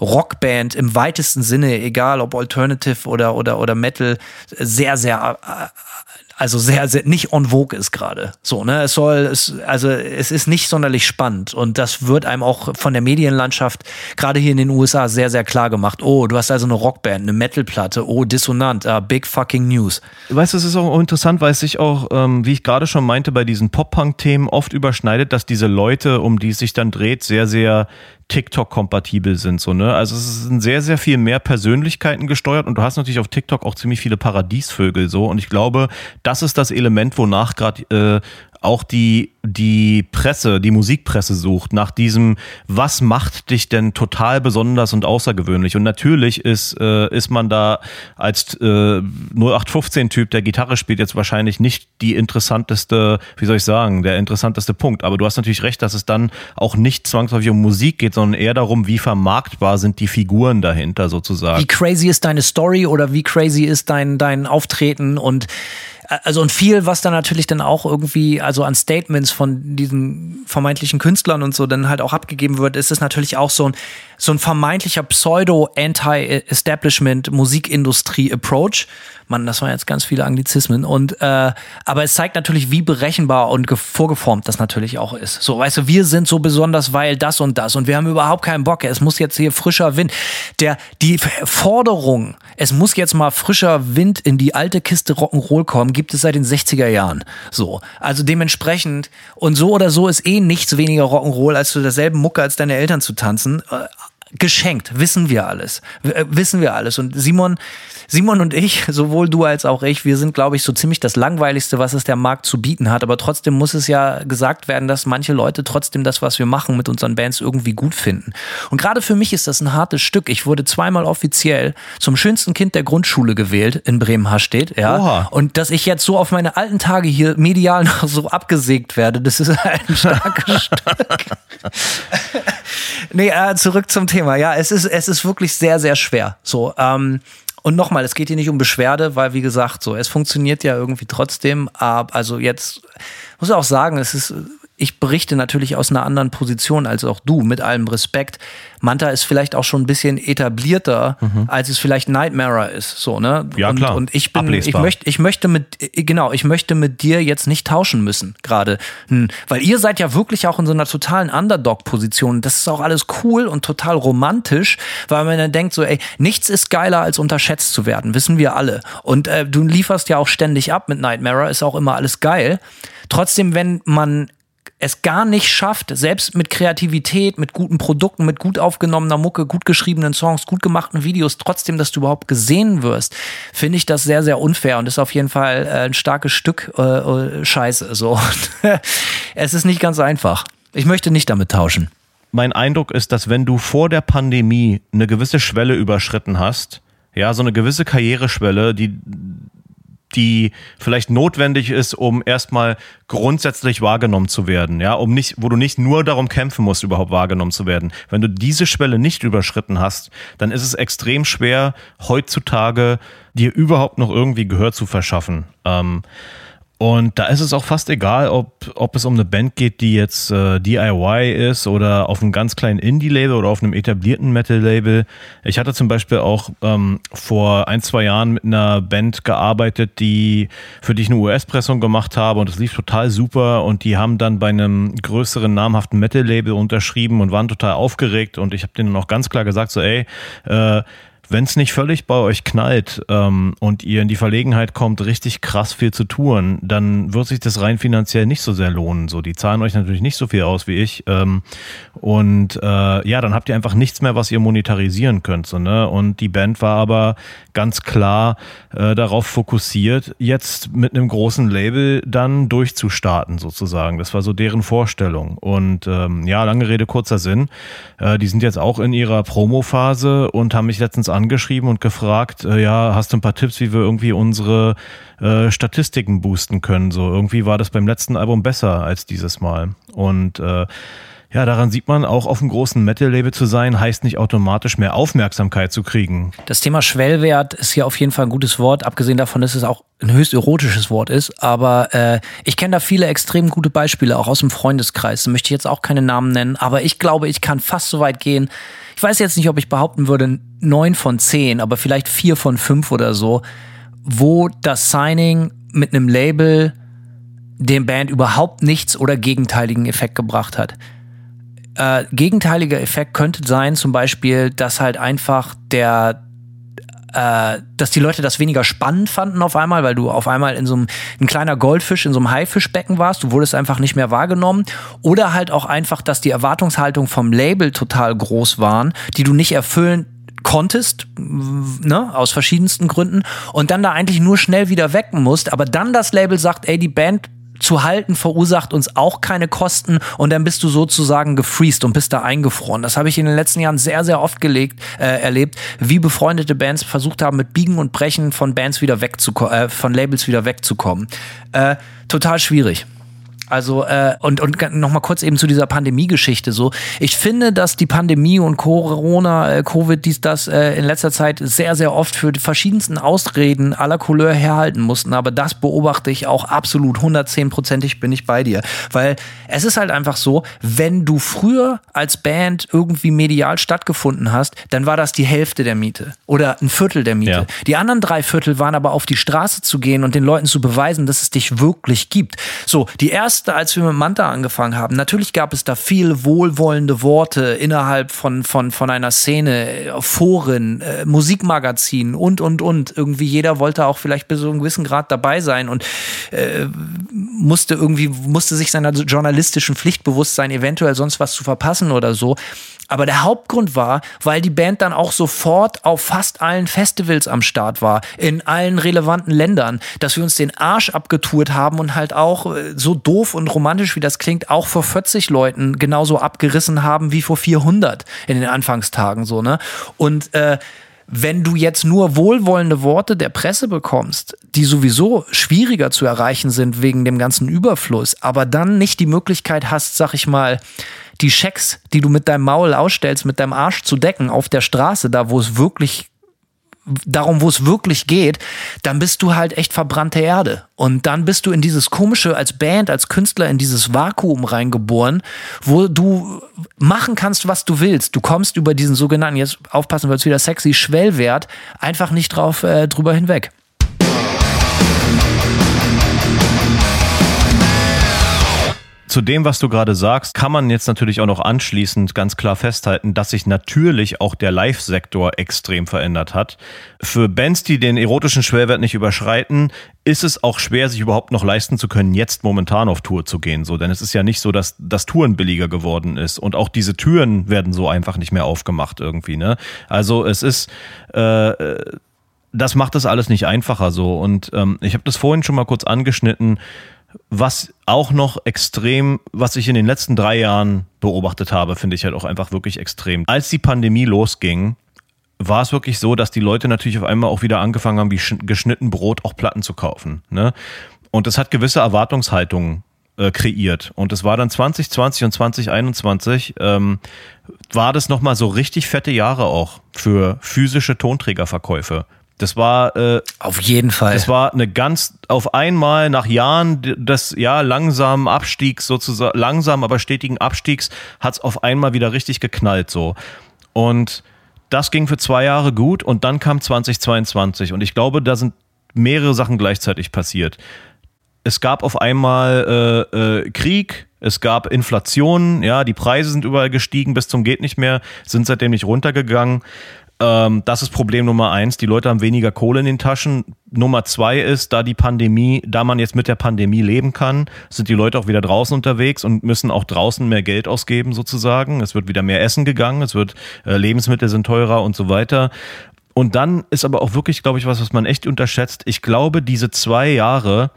Rockband im weitesten Sinne, egal ob Alternative oder, oder, oder Metal, sehr, sehr äh, also sehr, sehr nicht on vogue ist gerade. So, ne? Es soll, es, also es ist nicht sonderlich spannend und das wird einem auch von der Medienlandschaft gerade hier in den USA sehr, sehr klar gemacht. Oh, du hast also eine Rockband, eine Metalplatte, oh, dissonant, uh, big fucking news. Weißt du, es ist auch interessant, weil es sich auch, ähm, wie ich gerade schon meinte, bei diesen Pop-Punk-Themen oft überschneidet, dass diese Leute, um die es sich dann dreht, sehr, sehr TikTok-kompatibel sind. So, ne? Also es sind sehr, sehr viel mehr Persönlichkeiten gesteuert und du hast natürlich auf TikTok auch ziemlich viele Paradiesvögel so. Und ich glaube, das ist das Element, wonach gerade äh, auch die, die Presse, die Musikpresse sucht nach diesem, was macht dich denn total besonders und außergewöhnlich? Und natürlich ist, äh, ist man da als äh, 0815-Typ, der Gitarre spielt, jetzt wahrscheinlich nicht die interessanteste, wie soll ich sagen, der interessanteste Punkt. Aber du hast natürlich recht, dass es dann auch nicht zwangsläufig um Musik geht, sondern eher darum, wie vermarktbar sind die Figuren dahinter sozusagen. Wie crazy ist deine Story oder wie crazy ist dein, dein Auftreten und also und viel, was dann natürlich dann auch irgendwie, also an Statements von diesen vermeintlichen Künstlern und so dann halt auch abgegeben wird, ist es natürlich auch so ein, so ein vermeintlicher Pseudo-Anti-Establishment-Musikindustrie-Approach. Mann, das waren jetzt ganz viele Anglizismen. Und äh, aber es zeigt natürlich, wie berechenbar und vorgeformt das natürlich auch ist. So, weißt du, wir sind so besonders, weil das und das und wir haben überhaupt keinen Bock. Es muss jetzt hier frischer Wind. Der die Forderung, es muss jetzt mal frischer Wind in die alte Kiste Rock'n'Roll kommen, gibt es seit den 60er Jahren. So, also dementsprechend und so oder so ist eh nichts weniger Rock'n'Roll als zu derselben Mucke als deine Eltern zu tanzen. Geschenkt, wissen wir alles. Äh, wissen wir alles. Und Simon, Simon und ich, sowohl du als auch ich, wir sind, glaube ich, so ziemlich das Langweiligste, was es der Markt zu bieten hat. Aber trotzdem muss es ja gesagt werden, dass manche Leute trotzdem das, was wir machen mit unseren Bands irgendwie gut finden. Und gerade für mich ist das ein hartes Stück. Ich wurde zweimal offiziell zum schönsten Kind der Grundschule gewählt in Bremen-Hastedt, ja. Oha. Und dass ich jetzt so auf meine alten Tage hier medial noch so abgesägt werde, das ist ein starkes Stück. Nee, äh, zurück zum Thema. Ja, es ist, es ist wirklich sehr, sehr schwer. So, ähm, und nochmal, es geht hier nicht um Beschwerde, weil wie gesagt, so, es funktioniert ja irgendwie trotzdem. Aber also jetzt muss ich auch sagen, es ist ich berichte natürlich aus einer anderen Position als auch du, mit allem Respekt. Manta ist vielleicht auch schon ein bisschen etablierter, mhm. als es vielleicht Nightmare ist, so, ne? Ja, und, klar. Und ich bin, Ablesbar. ich möchte, ich möchte mit, genau, ich möchte mit dir jetzt nicht tauschen müssen, gerade. Hm. Weil ihr seid ja wirklich auch in so einer totalen Underdog-Position. Das ist auch alles cool und total romantisch, weil man dann denkt so, ey, nichts ist geiler als unterschätzt zu werden, wissen wir alle. Und äh, du lieferst ja auch ständig ab mit Nightmare, ist auch immer alles geil. Trotzdem, wenn man es gar nicht schafft, selbst mit Kreativität, mit guten Produkten, mit gut aufgenommener Mucke, gut geschriebenen Songs, gut gemachten Videos, trotzdem, dass du überhaupt gesehen wirst, finde ich das sehr, sehr unfair und ist auf jeden Fall äh, ein starkes Stück äh, äh Scheiße. So. es ist nicht ganz einfach. Ich möchte nicht damit tauschen. Mein Eindruck ist, dass wenn du vor der Pandemie eine gewisse Schwelle überschritten hast, ja, so eine gewisse Karriereschwelle, die die vielleicht notwendig ist, um erstmal grundsätzlich wahrgenommen zu werden, ja, um nicht, wo du nicht nur darum kämpfen musst, überhaupt wahrgenommen zu werden. Wenn du diese Schwelle nicht überschritten hast, dann ist es extrem schwer, heutzutage dir überhaupt noch irgendwie Gehör zu verschaffen. Ähm, und da ist es auch fast egal, ob, ob es um eine Band geht, die jetzt äh, DIY ist oder auf einem ganz kleinen Indie-Label oder auf einem etablierten Metal-Label. Ich hatte zum Beispiel auch ähm, vor ein, zwei Jahren mit einer Band gearbeitet, die für die ich eine US-Pressung gemacht habe und es lief total super und die haben dann bei einem größeren namhaften Metal-Label unterschrieben und waren total aufgeregt und ich habe denen auch ganz klar gesagt, so ey, äh, wenn es nicht völlig bei euch knallt ähm, und ihr in die Verlegenheit kommt, richtig krass viel zu tun, dann wird sich das rein finanziell nicht so sehr lohnen. So, die zahlen euch natürlich nicht so viel aus wie ich. Ähm, und äh, ja, dann habt ihr einfach nichts mehr, was ihr monetarisieren könnt. So, ne? Und die Band war aber ganz klar äh, darauf fokussiert, jetzt mit einem großen Label dann durchzustarten, sozusagen. Das war so deren Vorstellung. Und ähm, ja, lange Rede, kurzer Sinn. Äh, die sind jetzt auch in ihrer Promo-Phase und haben mich letztens angeschrieben und gefragt, äh, ja, hast du ein paar Tipps, wie wir irgendwie unsere äh, Statistiken boosten können? So, irgendwie war das beim letzten Album besser als dieses Mal. Und äh, ja, daran sieht man, auch auf einem großen Metal-Label zu sein, heißt nicht automatisch mehr Aufmerksamkeit zu kriegen. Das Thema Schwellwert ist ja auf jeden Fall ein gutes Wort, abgesehen davon, dass es auch ein höchst erotisches Wort ist. Aber äh, ich kenne da viele extrem gute Beispiele, auch aus dem Freundeskreis. Da möchte ich jetzt auch keine Namen nennen, aber ich glaube, ich kann fast so weit gehen. Ich weiß jetzt nicht, ob ich behaupten würde, neun von zehn, aber vielleicht vier von fünf oder so, wo das Signing mit einem Label dem Band überhaupt nichts oder gegenteiligen Effekt gebracht hat. Äh, gegenteiliger Effekt könnte sein, zum Beispiel, dass halt einfach der äh, dass die Leute das weniger spannend fanden auf einmal, weil du auf einmal in so einem ein kleiner Goldfisch in so einem Haifischbecken warst, du wurdest einfach nicht mehr wahrgenommen. Oder halt auch einfach, dass die Erwartungshaltung vom Label total groß waren, die du nicht erfüllen konntest, ne, aus verschiedensten Gründen und dann da eigentlich nur schnell wieder wecken musst, aber dann das Label sagt, ey, die Band zu halten verursacht uns auch keine Kosten und dann bist du sozusagen gefreezed und bist da eingefroren. Das habe ich in den letzten Jahren sehr, sehr oft gelegt, äh, erlebt, wie befreundete Bands versucht haben, mit Biegen und Brechen von Bands wieder wegzukommen, äh, von Labels wieder wegzukommen. Äh, total schwierig. Also äh, und und noch mal kurz eben zu dieser Pandemie-Geschichte so. Ich finde, dass die Pandemie und Corona, äh, Covid, dies das äh, in letzter Zeit sehr sehr oft für die verschiedensten Ausreden aller Couleur herhalten mussten. Aber das beobachte ich auch absolut 110-prozentig bin ich bei dir, weil es ist halt einfach so, wenn du früher als Band irgendwie medial stattgefunden hast, dann war das die Hälfte der Miete oder ein Viertel der Miete. Ja. Die anderen drei Viertel waren aber auf die Straße zu gehen und den Leuten zu beweisen, dass es dich wirklich gibt. So die erste erste, als wir mit Manta angefangen haben, natürlich gab es da viel wohlwollende Worte innerhalb von, von, von einer Szene, Foren, äh, Musikmagazinen und, und, und. Irgendwie jeder wollte auch vielleicht bis zu einem gewissen Grad dabei sein und äh, musste irgendwie, musste sich seiner journalistischen Pflicht bewusst sein, eventuell sonst was zu verpassen oder so. Aber der Hauptgrund war, weil die Band dann auch sofort auf fast allen Festivals am Start war, in allen relevanten Ländern, dass wir uns den Arsch abgetourt haben und halt auch äh, so doof und romantisch wie das klingt, auch vor 40 Leuten genauso abgerissen haben wie vor 400 in den Anfangstagen so, ne? Und äh, wenn du jetzt nur wohlwollende Worte der Presse bekommst, die sowieso schwieriger zu erreichen sind wegen dem ganzen Überfluss, aber dann nicht die Möglichkeit hast, sag ich mal, die Schecks, die du mit deinem Maul ausstellst, mit deinem Arsch zu decken auf der Straße, da wo es wirklich darum, wo es wirklich geht, dann bist du halt echt verbrannte Erde. Und dann bist du in dieses komische, als Band, als Künstler, in dieses Vakuum reingeboren, wo du machen kannst, was du willst. Du kommst über diesen sogenannten, jetzt aufpassen, wird es wieder sexy, Schwellwert, einfach nicht drauf äh, drüber hinweg. Zu dem, was du gerade sagst, kann man jetzt natürlich auch noch anschließend ganz klar festhalten, dass sich natürlich auch der Live-Sektor extrem verändert hat. Für Bands, die den erotischen Schwellwert nicht überschreiten, ist es auch schwer, sich überhaupt noch leisten zu können, jetzt momentan auf Tour zu gehen. So, denn es ist ja nicht so, dass das Touren billiger geworden ist und auch diese Türen werden so einfach nicht mehr aufgemacht irgendwie. Ne? Also es ist äh, das macht das alles nicht einfacher so. Und ähm, ich habe das vorhin schon mal kurz angeschnitten was auch noch extrem, was ich in den letzten drei Jahren beobachtet habe, finde ich halt auch einfach wirklich extrem. Als die Pandemie losging, war es wirklich so, dass die Leute natürlich auf einmal auch wieder angefangen haben, wie geschnitten Brot auch Platten zu kaufen. Ne? Und das hat gewisse Erwartungshaltungen äh, kreiert. Und es war dann 2020 und 2021, ähm, war das nochmal so richtig fette Jahre auch für physische Tonträgerverkäufe. Das war äh, auf jeden Fall. Das war eine ganz auf einmal nach Jahren des ja langsamen Abstiegs sozusagen langsam aber stetigen Abstiegs hat es auf einmal wieder richtig geknallt so und das ging für zwei Jahre gut und dann kam 2022 und ich glaube da sind mehrere Sachen gleichzeitig passiert. Es gab auf einmal äh, äh, Krieg, es gab Inflation, ja, die Preise sind überall gestiegen bis zum geht nicht mehr, sind seitdem nicht runtergegangen. Ähm, das ist Problem Nummer eins. Die Leute haben weniger Kohle in den Taschen. Nummer zwei ist, da die Pandemie, da man jetzt mit der Pandemie leben kann, sind die Leute auch wieder draußen unterwegs und müssen auch draußen mehr Geld ausgeben sozusagen. Es wird wieder mehr Essen gegangen, es wird äh, Lebensmittel sind teurer und so weiter. Und dann ist aber auch wirklich, glaube ich, was, was man echt unterschätzt. Ich glaube, diese zwei Jahre,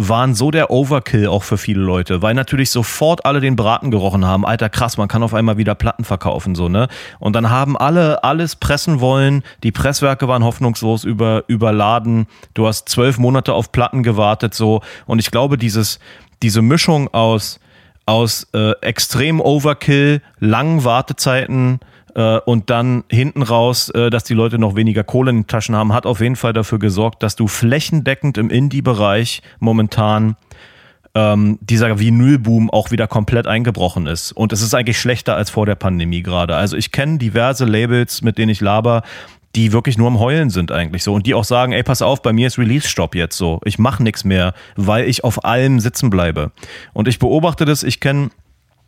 waren so der Overkill auch für viele Leute, weil natürlich sofort alle den Braten gerochen haben. Alter, krass, man kann auf einmal wieder Platten verkaufen, so, ne? Und dann haben alle alles pressen wollen. Die Presswerke waren hoffnungslos über, überladen. Du hast zwölf Monate auf Platten gewartet, so. Und ich glaube, dieses, diese Mischung aus, aus äh, extrem Overkill, langen Wartezeiten, äh, und dann hinten raus, äh, dass die Leute noch weniger Kohle in den Taschen haben, hat auf jeden Fall dafür gesorgt, dass du flächendeckend im Indie-Bereich momentan ähm, dieser Vinylboom auch wieder komplett eingebrochen ist. Und es ist eigentlich schlechter als vor der Pandemie gerade. Also ich kenne diverse Labels, mit denen ich laber, die wirklich nur am Heulen sind eigentlich so und die auch sagen, ey, pass auf, bei mir ist Release-Stopp jetzt so. Ich mache nichts mehr, weil ich auf allem sitzen bleibe. Und ich beobachte das, ich kenne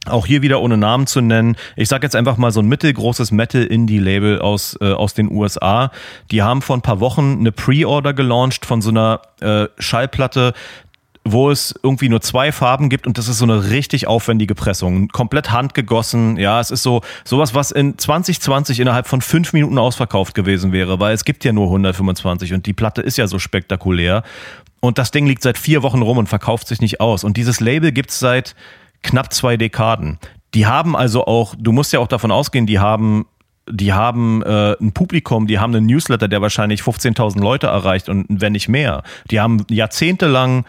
auch hier wieder ohne Namen zu nennen. Ich sage jetzt einfach mal so ein mittelgroßes Metal-Indie-Label aus, äh, aus den USA. Die haben vor ein paar Wochen eine Pre-Order gelauncht von so einer äh, Schallplatte, wo es irgendwie nur zwei Farben gibt und das ist so eine richtig aufwendige Pressung. Komplett handgegossen. Ja, es ist so sowas, was in 2020 innerhalb von fünf Minuten ausverkauft gewesen wäre, weil es gibt ja nur 125 und die Platte ist ja so spektakulär. Und das Ding liegt seit vier Wochen rum und verkauft sich nicht aus. Und dieses Label gibt's seit knapp zwei Dekaden. Die haben also auch, du musst ja auch davon ausgehen, die haben die haben äh, ein Publikum, die haben einen Newsletter, der wahrscheinlich 15.000 Leute erreicht und wenn nicht mehr. Die haben jahrzehntelang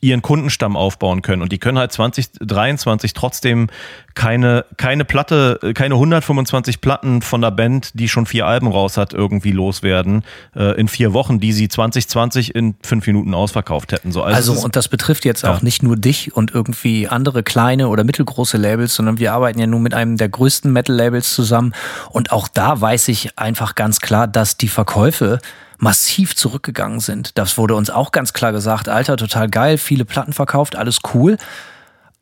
ihren Kundenstamm aufbauen können. Und die können halt 2023 trotzdem keine, keine Platte, keine 125 Platten von der Band, die schon vier Alben raus hat, irgendwie loswerden äh, in vier Wochen, die sie 2020 in fünf Minuten ausverkauft hätten. So, also, also und das betrifft jetzt ja. auch nicht nur dich und irgendwie andere kleine oder mittelgroße Labels, sondern wir arbeiten ja nun mit einem der größten Metal-Labels zusammen. Und auch da weiß ich einfach ganz klar, dass die Verkäufe massiv zurückgegangen sind. Das wurde uns auch ganz klar gesagt, Alter, total geil, viele Platten verkauft, alles cool.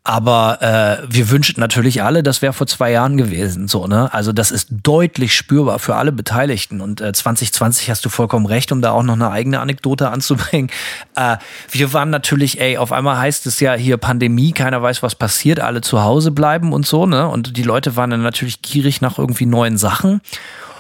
Aber äh, wir wünschten natürlich alle, das wäre vor zwei Jahren gewesen. So, ne? Also das ist deutlich spürbar für alle Beteiligten. Und äh, 2020 hast du vollkommen recht, um da auch noch eine eigene Anekdote anzubringen. Äh, wir waren natürlich, ey, auf einmal heißt es ja hier Pandemie, keiner weiß, was passiert, alle zu Hause bleiben und so, ne? Und die Leute waren dann natürlich gierig nach irgendwie neuen Sachen.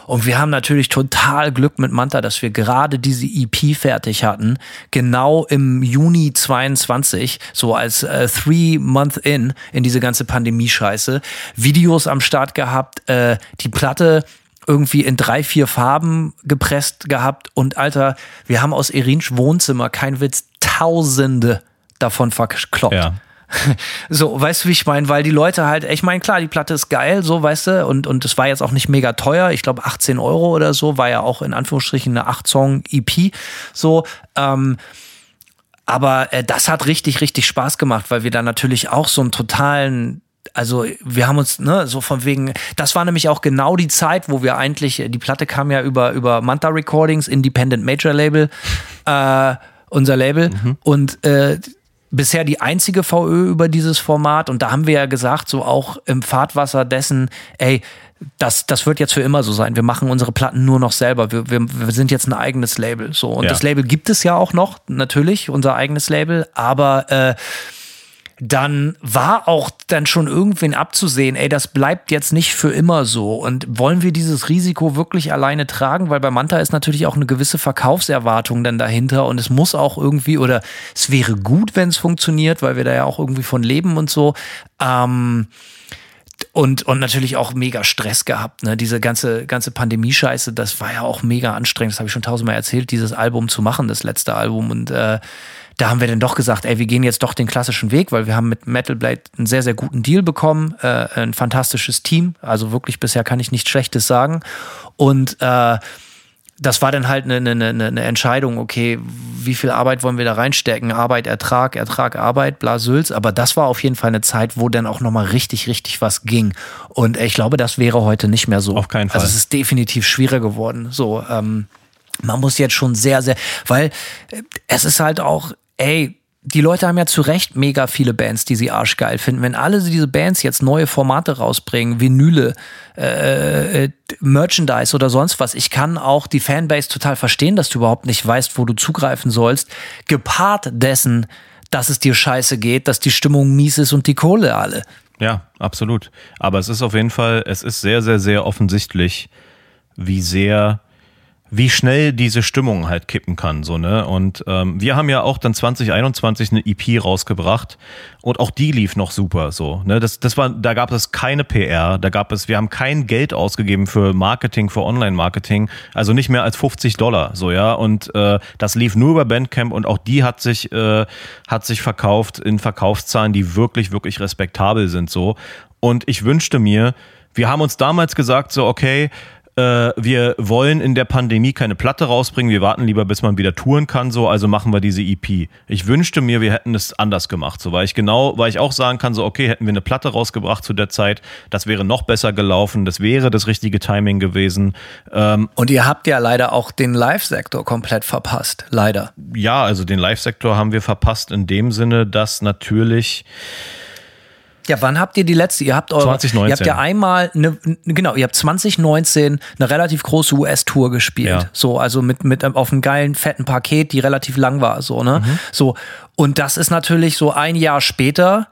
Und wir haben natürlich total Glück mit Manta, dass wir gerade diese EP fertig hatten, genau im Juni 22, so als äh, Three Month in in diese ganze Pandemie-Scheiße, Videos am Start gehabt, äh, die Platte irgendwie in drei, vier Farben gepresst gehabt und Alter, wir haben aus Erinsch Wohnzimmer, kein Witz, Tausende davon verkloppt. Ja. So, weißt du, wie ich meine? Weil die Leute halt, ich meine, klar, die Platte ist geil, so, weißt du, und, und es war jetzt auch nicht mega teuer. Ich glaube, 18 Euro oder so, war ja auch in Anführungsstrichen eine 8-Song-EP. So, ähm, aber äh, das hat richtig, richtig Spaß gemacht, weil wir da natürlich auch so einen totalen also wir haben uns, ne, so von wegen, das war nämlich auch genau die Zeit, wo wir eigentlich, die Platte kam ja über, über Manta Recordings, Independent Major Label, äh, unser Label. Mhm. Und äh, bisher die einzige VÖ über dieses Format und da haben wir ja gesagt, so auch im Fahrtwasser dessen, ey, das, das wird jetzt für immer so sein. Wir machen unsere Platten nur noch selber. Wir, wir, wir sind jetzt ein eigenes Label. So. Und Ja. das Label gibt es ja auch noch, natürlich, unser eigenes Label, aber äh, dann war auch dann schon irgendwen abzusehen, ey, das bleibt jetzt nicht für immer so. Und wollen wir dieses Risiko wirklich alleine tragen? Weil bei Manta ist natürlich auch eine gewisse Verkaufserwartung dann dahinter und es muss auch irgendwie, oder es wäre gut, wenn es funktioniert, weil wir da ja auch irgendwie von leben und so. Ähm, und, und natürlich auch mega Stress gehabt. Ne? Diese ganze, ganze Pandemie-Scheiße, das war ja auch mega anstrengend. Das habe ich schon tausendmal erzählt, dieses Album zu machen, das letzte Album. Und äh, da haben wir dann doch gesagt, ey, wir gehen jetzt doch den klassischen Weg, weil wir haben mit Metal Blade einen sehr, sehr guten Deal bekommen. Äh, ein fantastisches Team. Also wirklich bisher kann ich nichts Schlechtes sagen. Und äh, das war dann halt eine, eine, eine Entscheidung, okay, wie viel Arbeit wollen wir da reinstecken? Arbeit, Ertrag, Ertrag, Arbeit, bla Sülz. Aber das war auf jeden Fall eine Zeit, wo dann auch nochmal richtig, richtig was ging. Und ich glaube, das wäre heute nicht mehr so. Auf keinen Fall. Also es ist definitiv schwieriger geworden. So, ähm, man muss jetzt schon sehr, sehr, weil äh, es ist halt auch, ey, die Leute haben ja zu Recht mega viele Bands, die sie arschgeil finden. Wenn alle diese Bands jetzt neue Formate rausbringen, Vinyle, äh, äh, Merchandise oder sonst was, ich kann auch die Fanbase total verstehen, dass du überhaupt nicht weißt, wo du zugreifen sollst. Gepaart dessen, dass es dir scheiße geht, dass die Stimmung mies ist und die Kohle alle. Ja, absolut. Aber es ist auf jeden Fall, es ist sehr, sehr, sehr offensichtlich, wie sehr, wie schnell diese Stimmung halt kippen kann, so, ne? Und ähm, wir haben ja auch dann 2021 eine EP rausgebracht und auch die lief noch super, so, ne? Das, das war, da gab es keine PR, da gab es, wir haben kein Geld ausgegeben für Marketing, für Online-Marketing, also nicht mehr als 50 Dollar, so, ja? Und äh, das lief nur über Bandcamp und auch die hat sich, äh, hat sich verkauft in Verkaufszahlen, die wirklich, wirklich respektabel sind, so. Und ich wünschte mir, wir haben uns damals gesagt, so, okay, äh, wir wollen in der Pandemie keine Platte rausbringen, wir warten lieber, bis man wieder touren kann, so, also machen wir diese EP. Ich wünschte mir, wir hätten es anders gemacht, so, weil ich genau, weil ich auch sagen kann, so, okay, hätten wir eine Platte rausgebracht zu der Zeit, das wäre noch besser gelaufen, das wäre das richtige Timing gewesen. Ähm, Und ihr habt ja leider auch den Live-Sektor komplett verpasst. Leider. ja, also den Live-Sektor haben wir verpasst in dem Sinne, dass natürlich Ja, wann habt ihr die letzte? Ihr habt eure, 2019. Ihr habt ja einmal eine, genau, ihr habt 2019 eine relativ große US-Tour gespielt. Ja. So, also mit, mit auf einem geilen, fetten Paket, die relativ lang war, so, ne? Mhm. So. Und das ist natürlich so ein Jahr später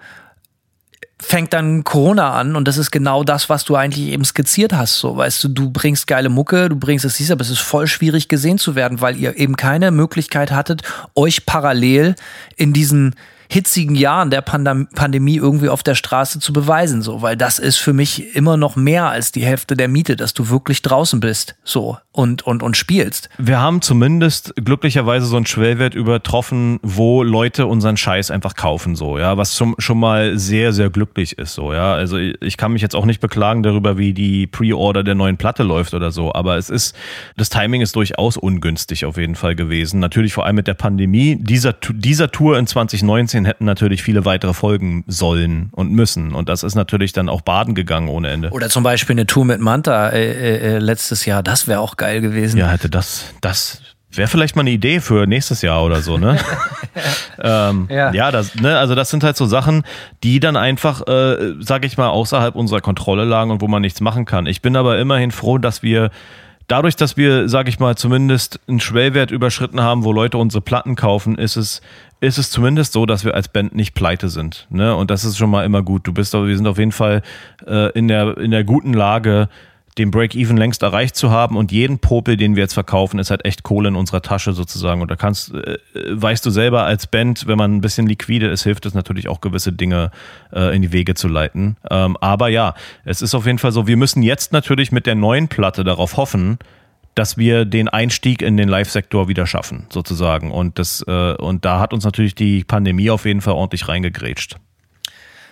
fängt dann Corona an und das ist genau das, was du eigentlich eben skizziert hast. So, weißt du, du bringst geile Mucke, du bringst es dies, aber es ist voll schwierig gesehen zu werden, weil ihr eben keine Möglichkeit hattet, euch parallel in diesen hitzigen Jahren der Pandem Pandemie irgendwie auf der Straße zu beweisen, so, weil das ist für mich immer noch mehr als die Hälfte der Miete, dass du wirklich draußen bist, so und und und spielst. Wir haben zumindest glücklicherweise so einen Schwellwert übertroffen, wo Leute unseren Scheiß einfach kaufen, so, ja, was schon, schon mal sehr, sehr glücklich ist, so, ja. Also ich kann mich jetzt auch nicht beklagen darüber, wie die Pre-Order der neuen Platte läuft oder so, aber es ist, das Timing ist durchaus ungünstig auf jeden Fall gewesen. Natürlich vor allem mit der Pandemie. Dieser, dieser Tour in 2019 hätten natürlich viele weitere folgen sollen und müssen. Und das ist natürlich dann auch baden gegangen ohne Ende. Oder zum Beispiel eine Tour mit Manta äh, äh, äh, letztes Jahr, das wäre auch geil gewesen. Ja, hätte das, das wäre vielleicht mal eine Idee für nächstes Jahr oder so, ne? ähm, Ja. ja, das, ne, also das sind halt so Sachen, die dann einfach, äh, sag ich mal, außerhalb unserer Kontrolle lagen und wo man nichts machen kann. Ich bin aber immerhin froh, dass wir dadurch, dass wir, sag ich mal, zumindest einen Schwellwert überschritten haben, wo Leute unsere Platten kaufen, ist es ist es zumindest so, dass wir als Band nicht pleite sind. Ne? Und das ist schon mal immer gut. Du bist, wir sind auf jeden Fall äh, in, der, in der guten Lage, den Break-Even längst erreicht zu haben und jeden Popel, den wir jetzt verkaufen, ist halt echt Kohle in unserer Tasche sozusagen. Und da kannst, äh, weißt du selber als Band, wenn man ein bisschen liquide ist, hilft es natürlich auch gewisse Dinge äh, in die Wege zu leiten. Ähm, aber ja, es ist auf jeden Fall so, wir müssen jetzt natürlich mit der neuen Platte darauf hoffen, dass wir den Einstieg in den Live-Sektor wieder schaffen, sozusagen. Und das, äh, und da hat uns natürlich die Pandemie auf jeden Fall ordentlich reingegrätscht.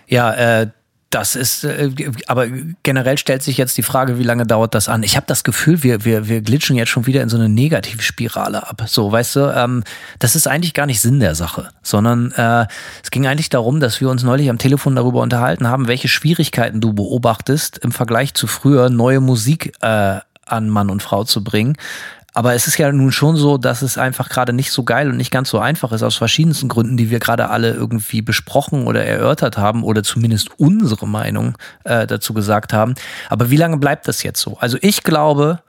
Ja, äh, das ist, äh, aber generell stellt sich jetzt die Frage, wie lange dauert das an? Ich habe das Gefühl, wir, wir, wir glitschen jetzt schon wieder in so eine Negativspirale ab. So, weißt du, ähm, das ist eigentlich gar nicht Sinn der Sache, sondern äh, es ging eigentlich darum, dass wir uns neulich am Telefon darüber unterhalten haben, welche Schwierigkeiten du beobachtest im Vergleich zu früher neue Musik äh, an Mann und Frau zu bringen. Aber es ist ja nun schon so, dass es einfach gerade nicht so geil und nicht ganz so einfach ist, aus verschiedensten Gründen, die wir gerade alle irgendwie besprochen oder erörtert haben oder zumindest unsere Meinung äh, dazu gesagt haben. Aber wie lange bleibt das jetzt so? Also ich glaube,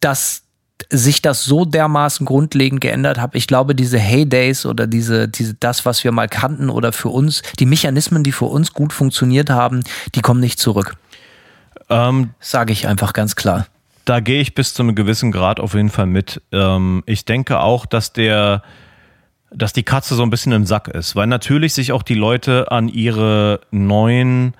dass sich das so dermaßen grundlegend geändert hat. Ich glaube, diese Heydays oder diese, diese, das, was wir mal kannten oder für uns, die Mechanismen, die für uns gut funktioniert haben, die kommen nicht zurück. Ähm, Sage ich einfach ganz klar. Da gehe ich bis zu einem gewissen Grad auf jeden Fall mit. Ähm, ich denke auch, dass der, dass die Katze so ein bisschen im Sack ist, weil natürlich sich auch die Leute an ihre neuen,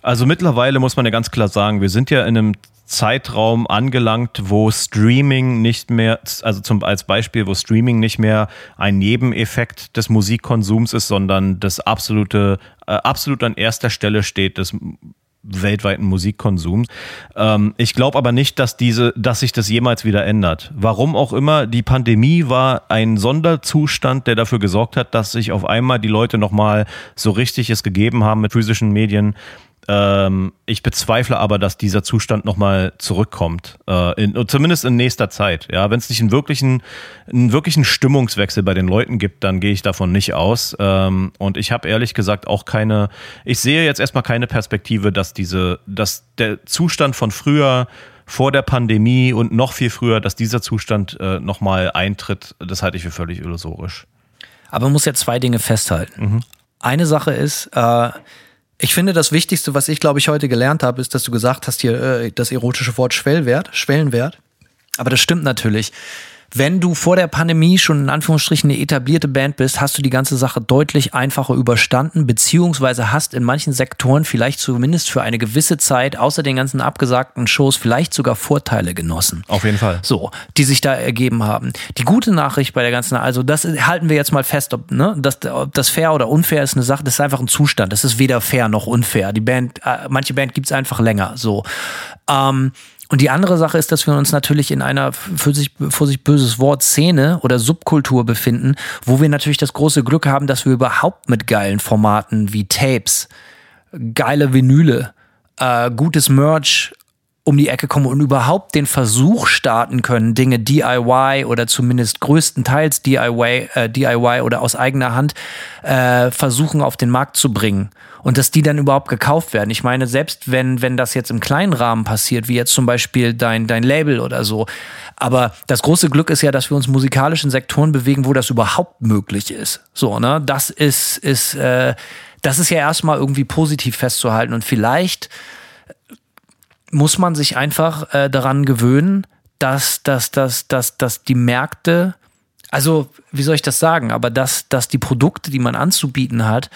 also mittlerweile muss man ja ganz klar sagen, wir sind ja in einem Zeitraum angelangt, wo Streaming nicht mehr, also zum, als Beispiel, wo Streaming nicht mehr ein Nebeneffekt des Musikkonsums ist, sondern das absolute, äh, absolut an erster Stelle steht des weltweiten Musikkonsums. Ähm, ich glaube aber nicht, dass diese, dass sich das jemals wieder ändert. Warum auch immer, die Pandemie war ein Sonderzustand, der dafür gesorgt hat, dass sich auf einmal die Leute nochmal so richtig es gegeben haben mit physischen Medien ähm, ich bezweifle aber, dass dieser Zustand nochmal zurückkommt. Äh, in, zumindest in nächster Zeit. Ja, wenn es nicht einen wirklichen, einen wirklichen Stimmungswechsel bei den Leuten gibt, dann gehe ich davon nicht aus. Ähm, und ich habe ehrlich gesagt auch keine, ich sehe jetzt erstmal keine Perspektive, dass diese, dass der Zustand von früher vor der Pandemie und noch viel früher, dass dieser Zustand äh, nochmal eintritt, das halte ich für völlig illusorisch. Aber man muss ja zwei Dinge festhalten. Mhm. Eine Sache ist, äh, ich finde, das Wichtigste, was ich, glaube ich, heute gelernt habe, ist, dass du gesagt hast hier äh, das erotische Wort Schwellwert, Schwellenwert. Aber das stimmt natürlich wenn du vor der Pandemie schon in Anführungsstrichen eine etablierte Band bist, hast du die ganze Sache deutlich einfacher überstanden, beziehungsweise hast in manchen Sektoren vielleicht zumindest für eine gewisse Zeit außer den ganzen abgesagten Shows vielleicht sogar Vorteile genossen. Auf jeden Fall. So, die sich da ergeben haben. Die gute Nachricht bei der ganzen, also das halten wir jetzt mal fest, ob, ne, das, ob das fair oder unfair ist eine Sache, das ist einfach ein Zustand. Das ist weder fair noch unfair. Die Band, äh, manche Band gibt's einfach länger. So. Ähm, und die andere Sache ist, dass wir uns natürlich in einer für sich, für sich böses Wort Szene oder Subkultur befinden, wo wir natürlich das große Glück haben, dass wir überhaupt mit geilen Formaten wie Tapes, geile Vinyle, äh, gutes Merch um die Ecke kommen und überhaupt den Versuch starten können, Dinge DIY oder zumindest größtenteils DIY, äh, DIY oder aus eigener Hand äh, versuchen auf den Markt zu bringen und dass die dann überhaupt gekauft werden. Ich meine, selbst wenn, wenn das jetzt im kleinen Rahmen passiert, wie jetzt zum Beispiel dein, dein Label oder so, aber das große Glück ist ja, dass wir uns musikalisch in Sektoren bewegen, wo das überhaupt möglich ist. So, ne? Das ist, ist, äh, das ist ja erstmal irgendwie positiv festzuhalten und vielleicht muss man sich einfach äh, daran gewöhnen, dass, dass, dass, dass, dass die Märkte, also wie soll ich das sagen, aber dass, dass die Produkte, die man anzubieten hat,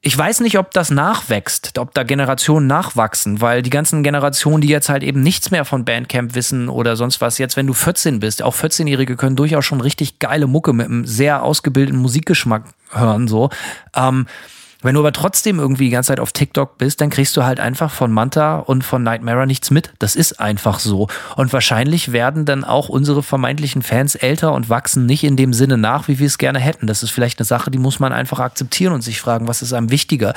ich weiß nicht, ob das nachwächst, ob da Generationen nachwachsen, weil die ganzen Generationen, die jetzt halt eben nichts mehr von Bandcamp wissen oder sonst was, jetzt wenn du 14 bist, auch 14-Jährige können durchaus schon richtig geile Mucke mit einem sehr ausgebildeten Musikgeschmack hören, so. Ähm, wenn du aber trotzdem irgendwie die ganze Zeit auf TikTok bist, dann kriegst du halt einfach von Manta und von Nightmare nichts mit. Das ist einfach so. Und wahrscheinlich werden dann auch unsere vermeintlichen Fans älter und wachsen nicht in dem Sinne nach, wie wir es gerne hätten. Das ist vielleicht eine Sache, die muss man einfach akzeptieren und sich fragen, was ist einem wichtiger?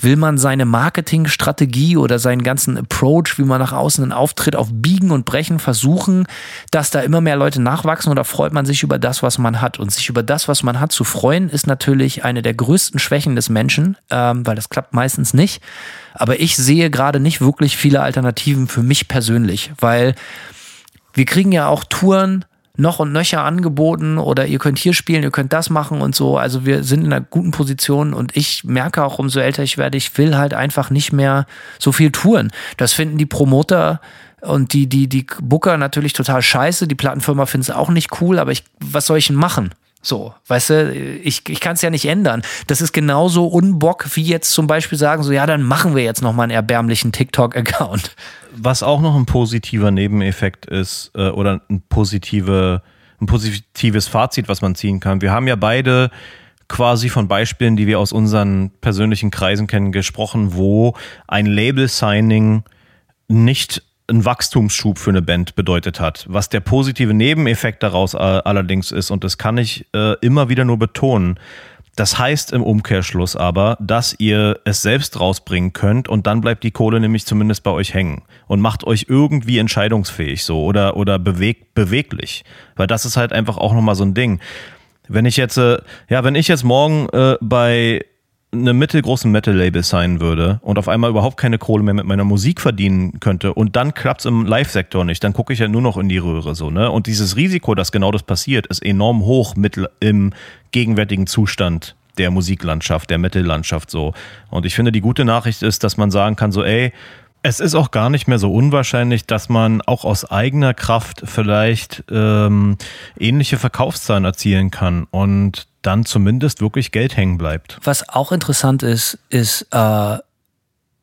Will man seine Marketingstrategie oder seinen ganzen Approach, wie man nach außen einen Auftritt auf Biegen und Brechen versuchen, dass da immer mehr Leute nachwachsen oder freut man sich über das, was man hat? Und sich über das, was man hat, zu freuen, ist natürlich eine der größten Schwächen des Menschen Menschen, ähm, weil das klappt meistens nicht. Aber ich sehe gerade nicht wirklich viele Alternativen für mich persönlich, weil wir kriegen ja auch Touren noch und nöcher angeboten oder ihr könnt hier spielen, ihr könnt das machen und so. Also wir sind in einer guten Position und ich merke auch, umso älter ich werde, ich will halt einfach nicht mehr so viel touren. Das finden die Promoter und die, die, die Booker natürlich total scheiße. Die Plattenfirma findet es auch nicht cool, aber ich, was soll ich denn machen? So, weißt du, ich, ich kann es ja nicht ändern. Das ist genauso unbock wie jetzt zum Beispiel sagen, so ja, dann machen wir jetzt nochmal einen erbärmlichen TikTok-Account. Was auch noch ein positiver Nebeneffekt ist, äh, oder ein, positive, ein positives Fazit, was man ziehen kann. Wir haben ja beide quasi von Beispielen, die wir aus unseren persönlichen Kreisen kennen, gesprochen, wo ein Label-Signing nicht ein Wachstumsschub für eine Band bedeutet hat. Was der positive Nebeneffekt daraus äh, allerdings ist, und das kann ich äh, immer wieder nur betonen, Das heißt im Umkehrschluss aber, dass ihr es selbst rausbringen könnt und dann bleibt die Kohle nämlich zumindest bei euch hängen und macht euch irgendwie entscheidungsfähig so oder, oder beweg, beweglich. Weil das ist halt einfach auch nochmal so ein Ding. Wenn ich jetzt, äh, ja, wenn ich jetzt morgen äh, bei einem mittelgroßen Metal-Label sein würde und auf einmal überhaupt keine Kohle mehr mit meiner Musik verdienen könnte und dann klappt's im Live-Sektor nicht, dann gucke ich ja nur noch in die Röhre so, ne? Und dieses Risiko, dass genau das passiert, ist enorm hoch mit im gegenwärtigen Zustand der Musiklandschaft, der Metal-Landschaft so. Und ich finde, die gute Nachricht ist, dass man sagen kann, so, ey, es ist auch gar nicht mehr so unwahrscheinlich, dass man auch aus eigener Kraft vielleicht ähm, ähnliche Verkaufszahlen erzielen kann. Und dann zumindest wirklich Geld hängen bleibt. Was auch interessant ist, ist, äh,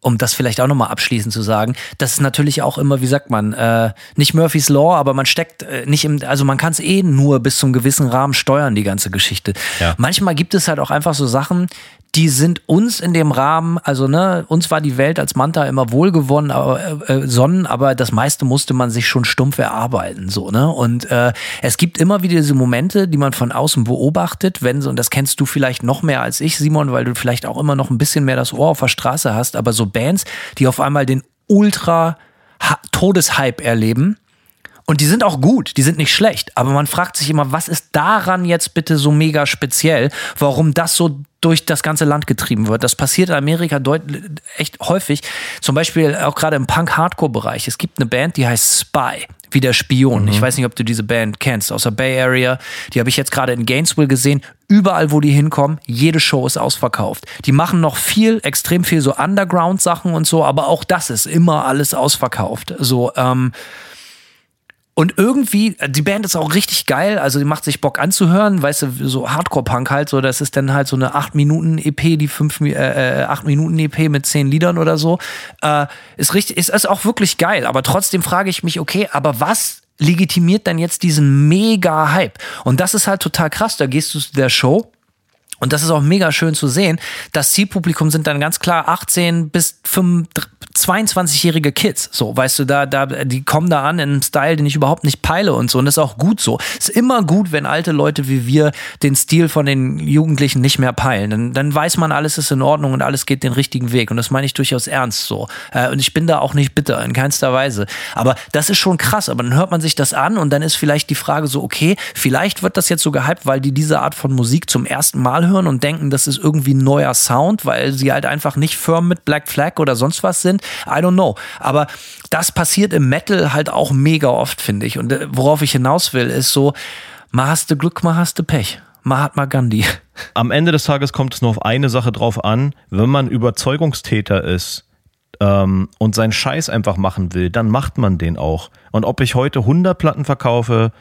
um das vielleicht auch nochmal abschließend zu sagen, das ist natürlich auch immer, wie sagt man, äh, nicht Murphy's Law, aber man steckt äh, nicht im, also man kann es eh nur bis zum gewissen Rahmen steuern, die ganze Geschichte. Ja. Manchmal gibt es halt auch einfach so Sachen, die sind uns in dem Rahmen, also ne, uns war die Welt als Manta immer wohlgewonnen, aber äh, äh, Sonnen, aber das meiste musste man sich schon stumpf erarbeiten, so ne. Und äh, es gibt immer wieder diese Momente, die man von außen beobachtet, wenn so und das kennst du vielleicht noch mehr als ich, Simon, weil du vielleicht auch immer noch ein bisschen mehr das Ohr auf der Straße hast, aber so Bands, die auf einmal den Ultra Todeshype erleben und die sind auch gut, die sind nicht schlecht. Aber man fragt sich immer, was ist daran jetzt bitte so mega speziell, warum das so durch das ganze Land getrieben wird. Das passiert in Amerika echt häufig. Zum Beispiel auch gerade im Punk-Hardcore-Bereich. Es gibt eine Band, die heißt Spy wie der Spion. Mhm. Ich weiß nicht, ob du diese Band kennst, aus der Bay Area. Die habe ich jetzt gerade in Gainesville gesehen. Überall, wo die hinkommen, jede Show ist ausverkauft. Die machen noch viel, extrem viel so Underground-Sachen und so, aber auch das ist immer alles ausverkauft. So, ähm, und irgendwie, die Band ist auch richtig geil, also die macht sich Bock anzuhören, weißt du, so Hardcore-Punk halt, so, das ist dann halt so eine 8-Minuten-EP, die 5, äh, 8-Minuten-EP äh, mit 10 Liedern oder so. Äh, ist richtig, ist, ist auch wirklich geil, aber trotzdem frage ich mich, okay, aber was legitimiert dann jetzt diesen mega Hype? Und das ist halt total krass, da gehst du zu der Show und das ist auch mega schön zu sehen. Das Zielpublikum sind dann ganz klar 18 bis 22-jährige Kids. So, weißt du, da, da, die kommen da an in einem Style, den ich überhaupt nicht peile und so. Und das ist auch gut so. Ist immer gut, wenn alte Leute wie wir den Stil von den Jugendlichen nicht mehr peilen. Dann, dann weiß man, alles ist in Ordnung und alles geht den richtigen Weg. Und das meine ich durchaus ernst so. Äh, und ich bin da auch nicht bitter, in keinster Weise. Aber das ist schon krass. Aber dann hört man sich das an und dann ist vielleicht die Frage so, okay, vielleicht wird das jetzt so gehypt, weil die diese Art von Musik zum ersten Mal hören und denken, das ist irgendwie ein neuer Sound, weil sie halt einfach nicht firm mit Black Flag oder sonst was sind. I don't know. Aber das passiert im Metal halt auch mega oft, finde ich. Und äh, worauf ich hinaus will, ist so, mal hast du Glück, mal hast du Pech. Mahatma Gandhi. Am Ende des Tages kommt es nur auf eine Sache drauf an, wenn man Überzeugungstäter ist ähm, und seinen Scheiß einfach machen will, dann macht man den auch. Und ob ich heute 100 Platten verkaufe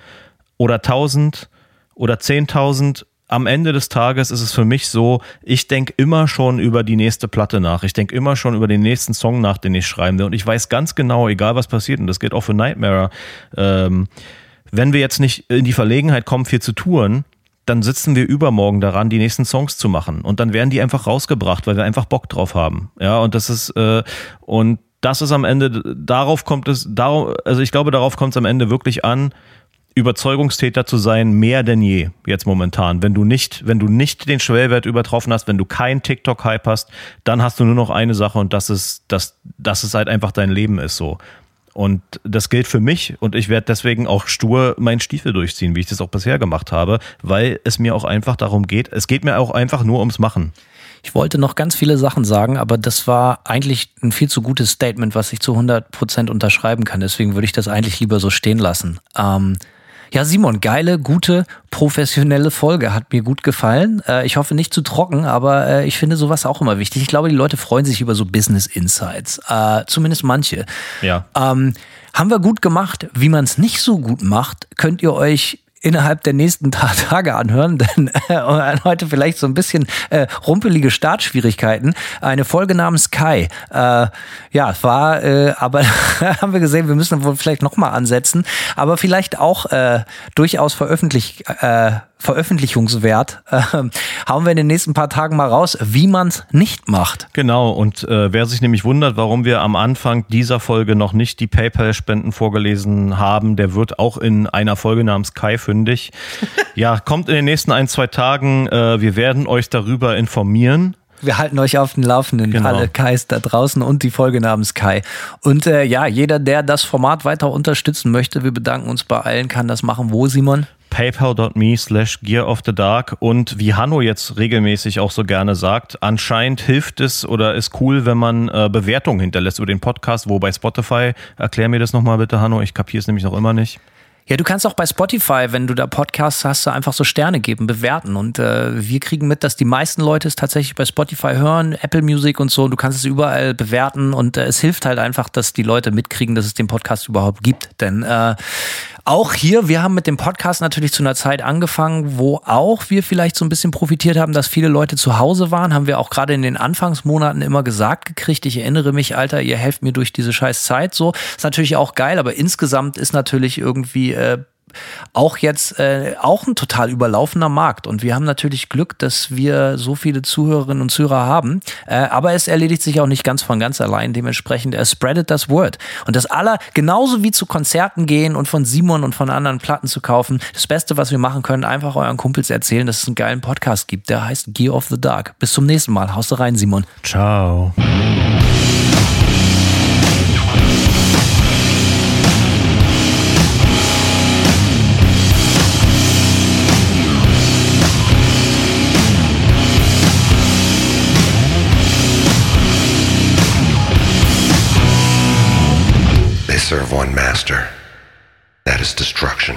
oder 1000 oder 10.000, am Ende des Tages ist es für mich so, ich denke immer schon über die nächste Platte nach. Ich denke immer schon über den nächsten Song nach, den ich schreiben will. Und ich weiß ganz genau, egal was passiert, und das geht auch für Nightmare, ähm, wenn wir jetzt nicht in die Verlegenheit kommen, viel zu touren, dann sitzen wir übermorgen daran, die nächsten Songs zu machen. Und dann werden die einfach rausgebracht, weil wir einfach Bock drauf haben. Ja, und das ist, äh, und das ist am Ende, darauf kommt es, darauf, also ich glaube, darauf kommt es am Ende wirklich an, Überzeugungstäter zu sein, mehr denn je jetzt momentan. Wenn du nicht, wenn du nicht den Schwellwert übertroffen hast, wenn du keinen TikTok-Hype hast, dann hast du nur noch eine Sache und das ist, dass, dass es halt einfach dein Leben ist so. Und das gilt für mich und ich werde deswegen auch stur meinen Stiefel durchziehen, wie ich das auch bisher gemacht habe, weil es mir auch einfach darum geht, es geht mir auch einfach nur ums Machen. Ich wollte noch ganz viele Sachen sagen, aber das war eigentlich ein viel zu gutes Statement, was ich zu 100 Prozent unterschreiben kann. Deswegen würde ich das eigentlich lieber so stehen lassen. Ähm, ja, Simon, geile, gute, professionelle Folge. Hat mir gut gefallen. Äh, ich hoffe nicht zu trocken, aber äh, ich finde sowas auch immer wichtig. Ich glaube, die Leute freuen sich über so Business Insights. Äh, zumindest manche. Ja. Ähm, haben wir gut gemacht. Wie man es nicht so gut macht, könnt ihr euch innerhalb der nächsten Tage anhören, denn äh, heute vielleicht so ein bisschen äh, rumpelige Startschwierigkeiten. Eine Folge namens Kai. Äh, ja, war, äh, aber haben wir gesehen, wir müssen wohl vielleicht nochmal ansetzen, aber vielleicht auch äh, durchaus veröffentlicht. Äh, Veröffentlichungswert, äh, hauen wir in den nächsten paar Tagen mal raus, wie man es nicht macht. Genau, und äh, wer sich nämlich wundert, warum wir am Anfang dieser Folge noch nicht die PayPal-Spenden vorgelesen haben, der wird auch in einer Folge namens Kai fündig. ja, kommt in den nächsten ein, zwei Tagen. Äh, wir werden euch darüber informieren. Wir halten euch auf den Laufenden, genau. alle Kais da draußen und die Folge namens Kai. Und äh, ja, jeder, der das Format weiter unterstützen möchte, wir bedanken uns bei allen, kann das machen. Wo, Simon? paypal.me slash gear of the dark und wie Hanno jetzt regelmäßig auch so gerne sagt, anscheinend hilft es oder ist cool, wenn man äh, Bewertungen hinterlässt über den Podcast, wo bei Spotify, erklär mir das nochmal bitte Hanno, ich kapiere es nämlich noch immer nicht. Ja, du kannst auch bei Spotify, wenn du da Podcasts hast, einfach so Sterne geben, bewerten. Und äh, wir kriegen mit, dass die meisten Leute es tatsächlich bei Spotify hören, Apple Music und so. Du kannst es überall bewerten und äh, es hilft halt einfach, dass die Leute mitkriegen, dass es den Podcast überhaupt gibt. Denn äh, auch hier, wir haben mit dem Podcast natürlich zu einer Zeit angefangen, wo auch wir vielleicht so ein bisschen profitiert haben, dass viele Leute zu Hause waren. Haben wir auch gerade in den Anfangsmonaten immer gesagt gekriegt. Ich erinnere mich, Alter, ihr helft mir durch diese scheiß Zeit. So ist natürlich auch geil, aber insgesamt ist natürlich irgendwie äh, auch jetzt äh, auch ein total überlaufender Markt. Und wir haben natürlich Glück, dass wir so viele Zuhörerinnen und Zuhörer haben. Äh, aber es erledigt sich auch nicht ganz von ganz allein. Dementsprechend äh, spreadet das Word. Und das aller, genauso wie zu Konzerten gehen und von Simon und von anderen Platten zu kaufen, das Beste, was wir machen können, einfach euren Kumpels erzählen, dass es einen geilen Podcast gibt. Der heißt Gear of the Dark. Bis zum nächsten Mal. Haust rein, Simon. Ciao. Serve one master. That is destruction.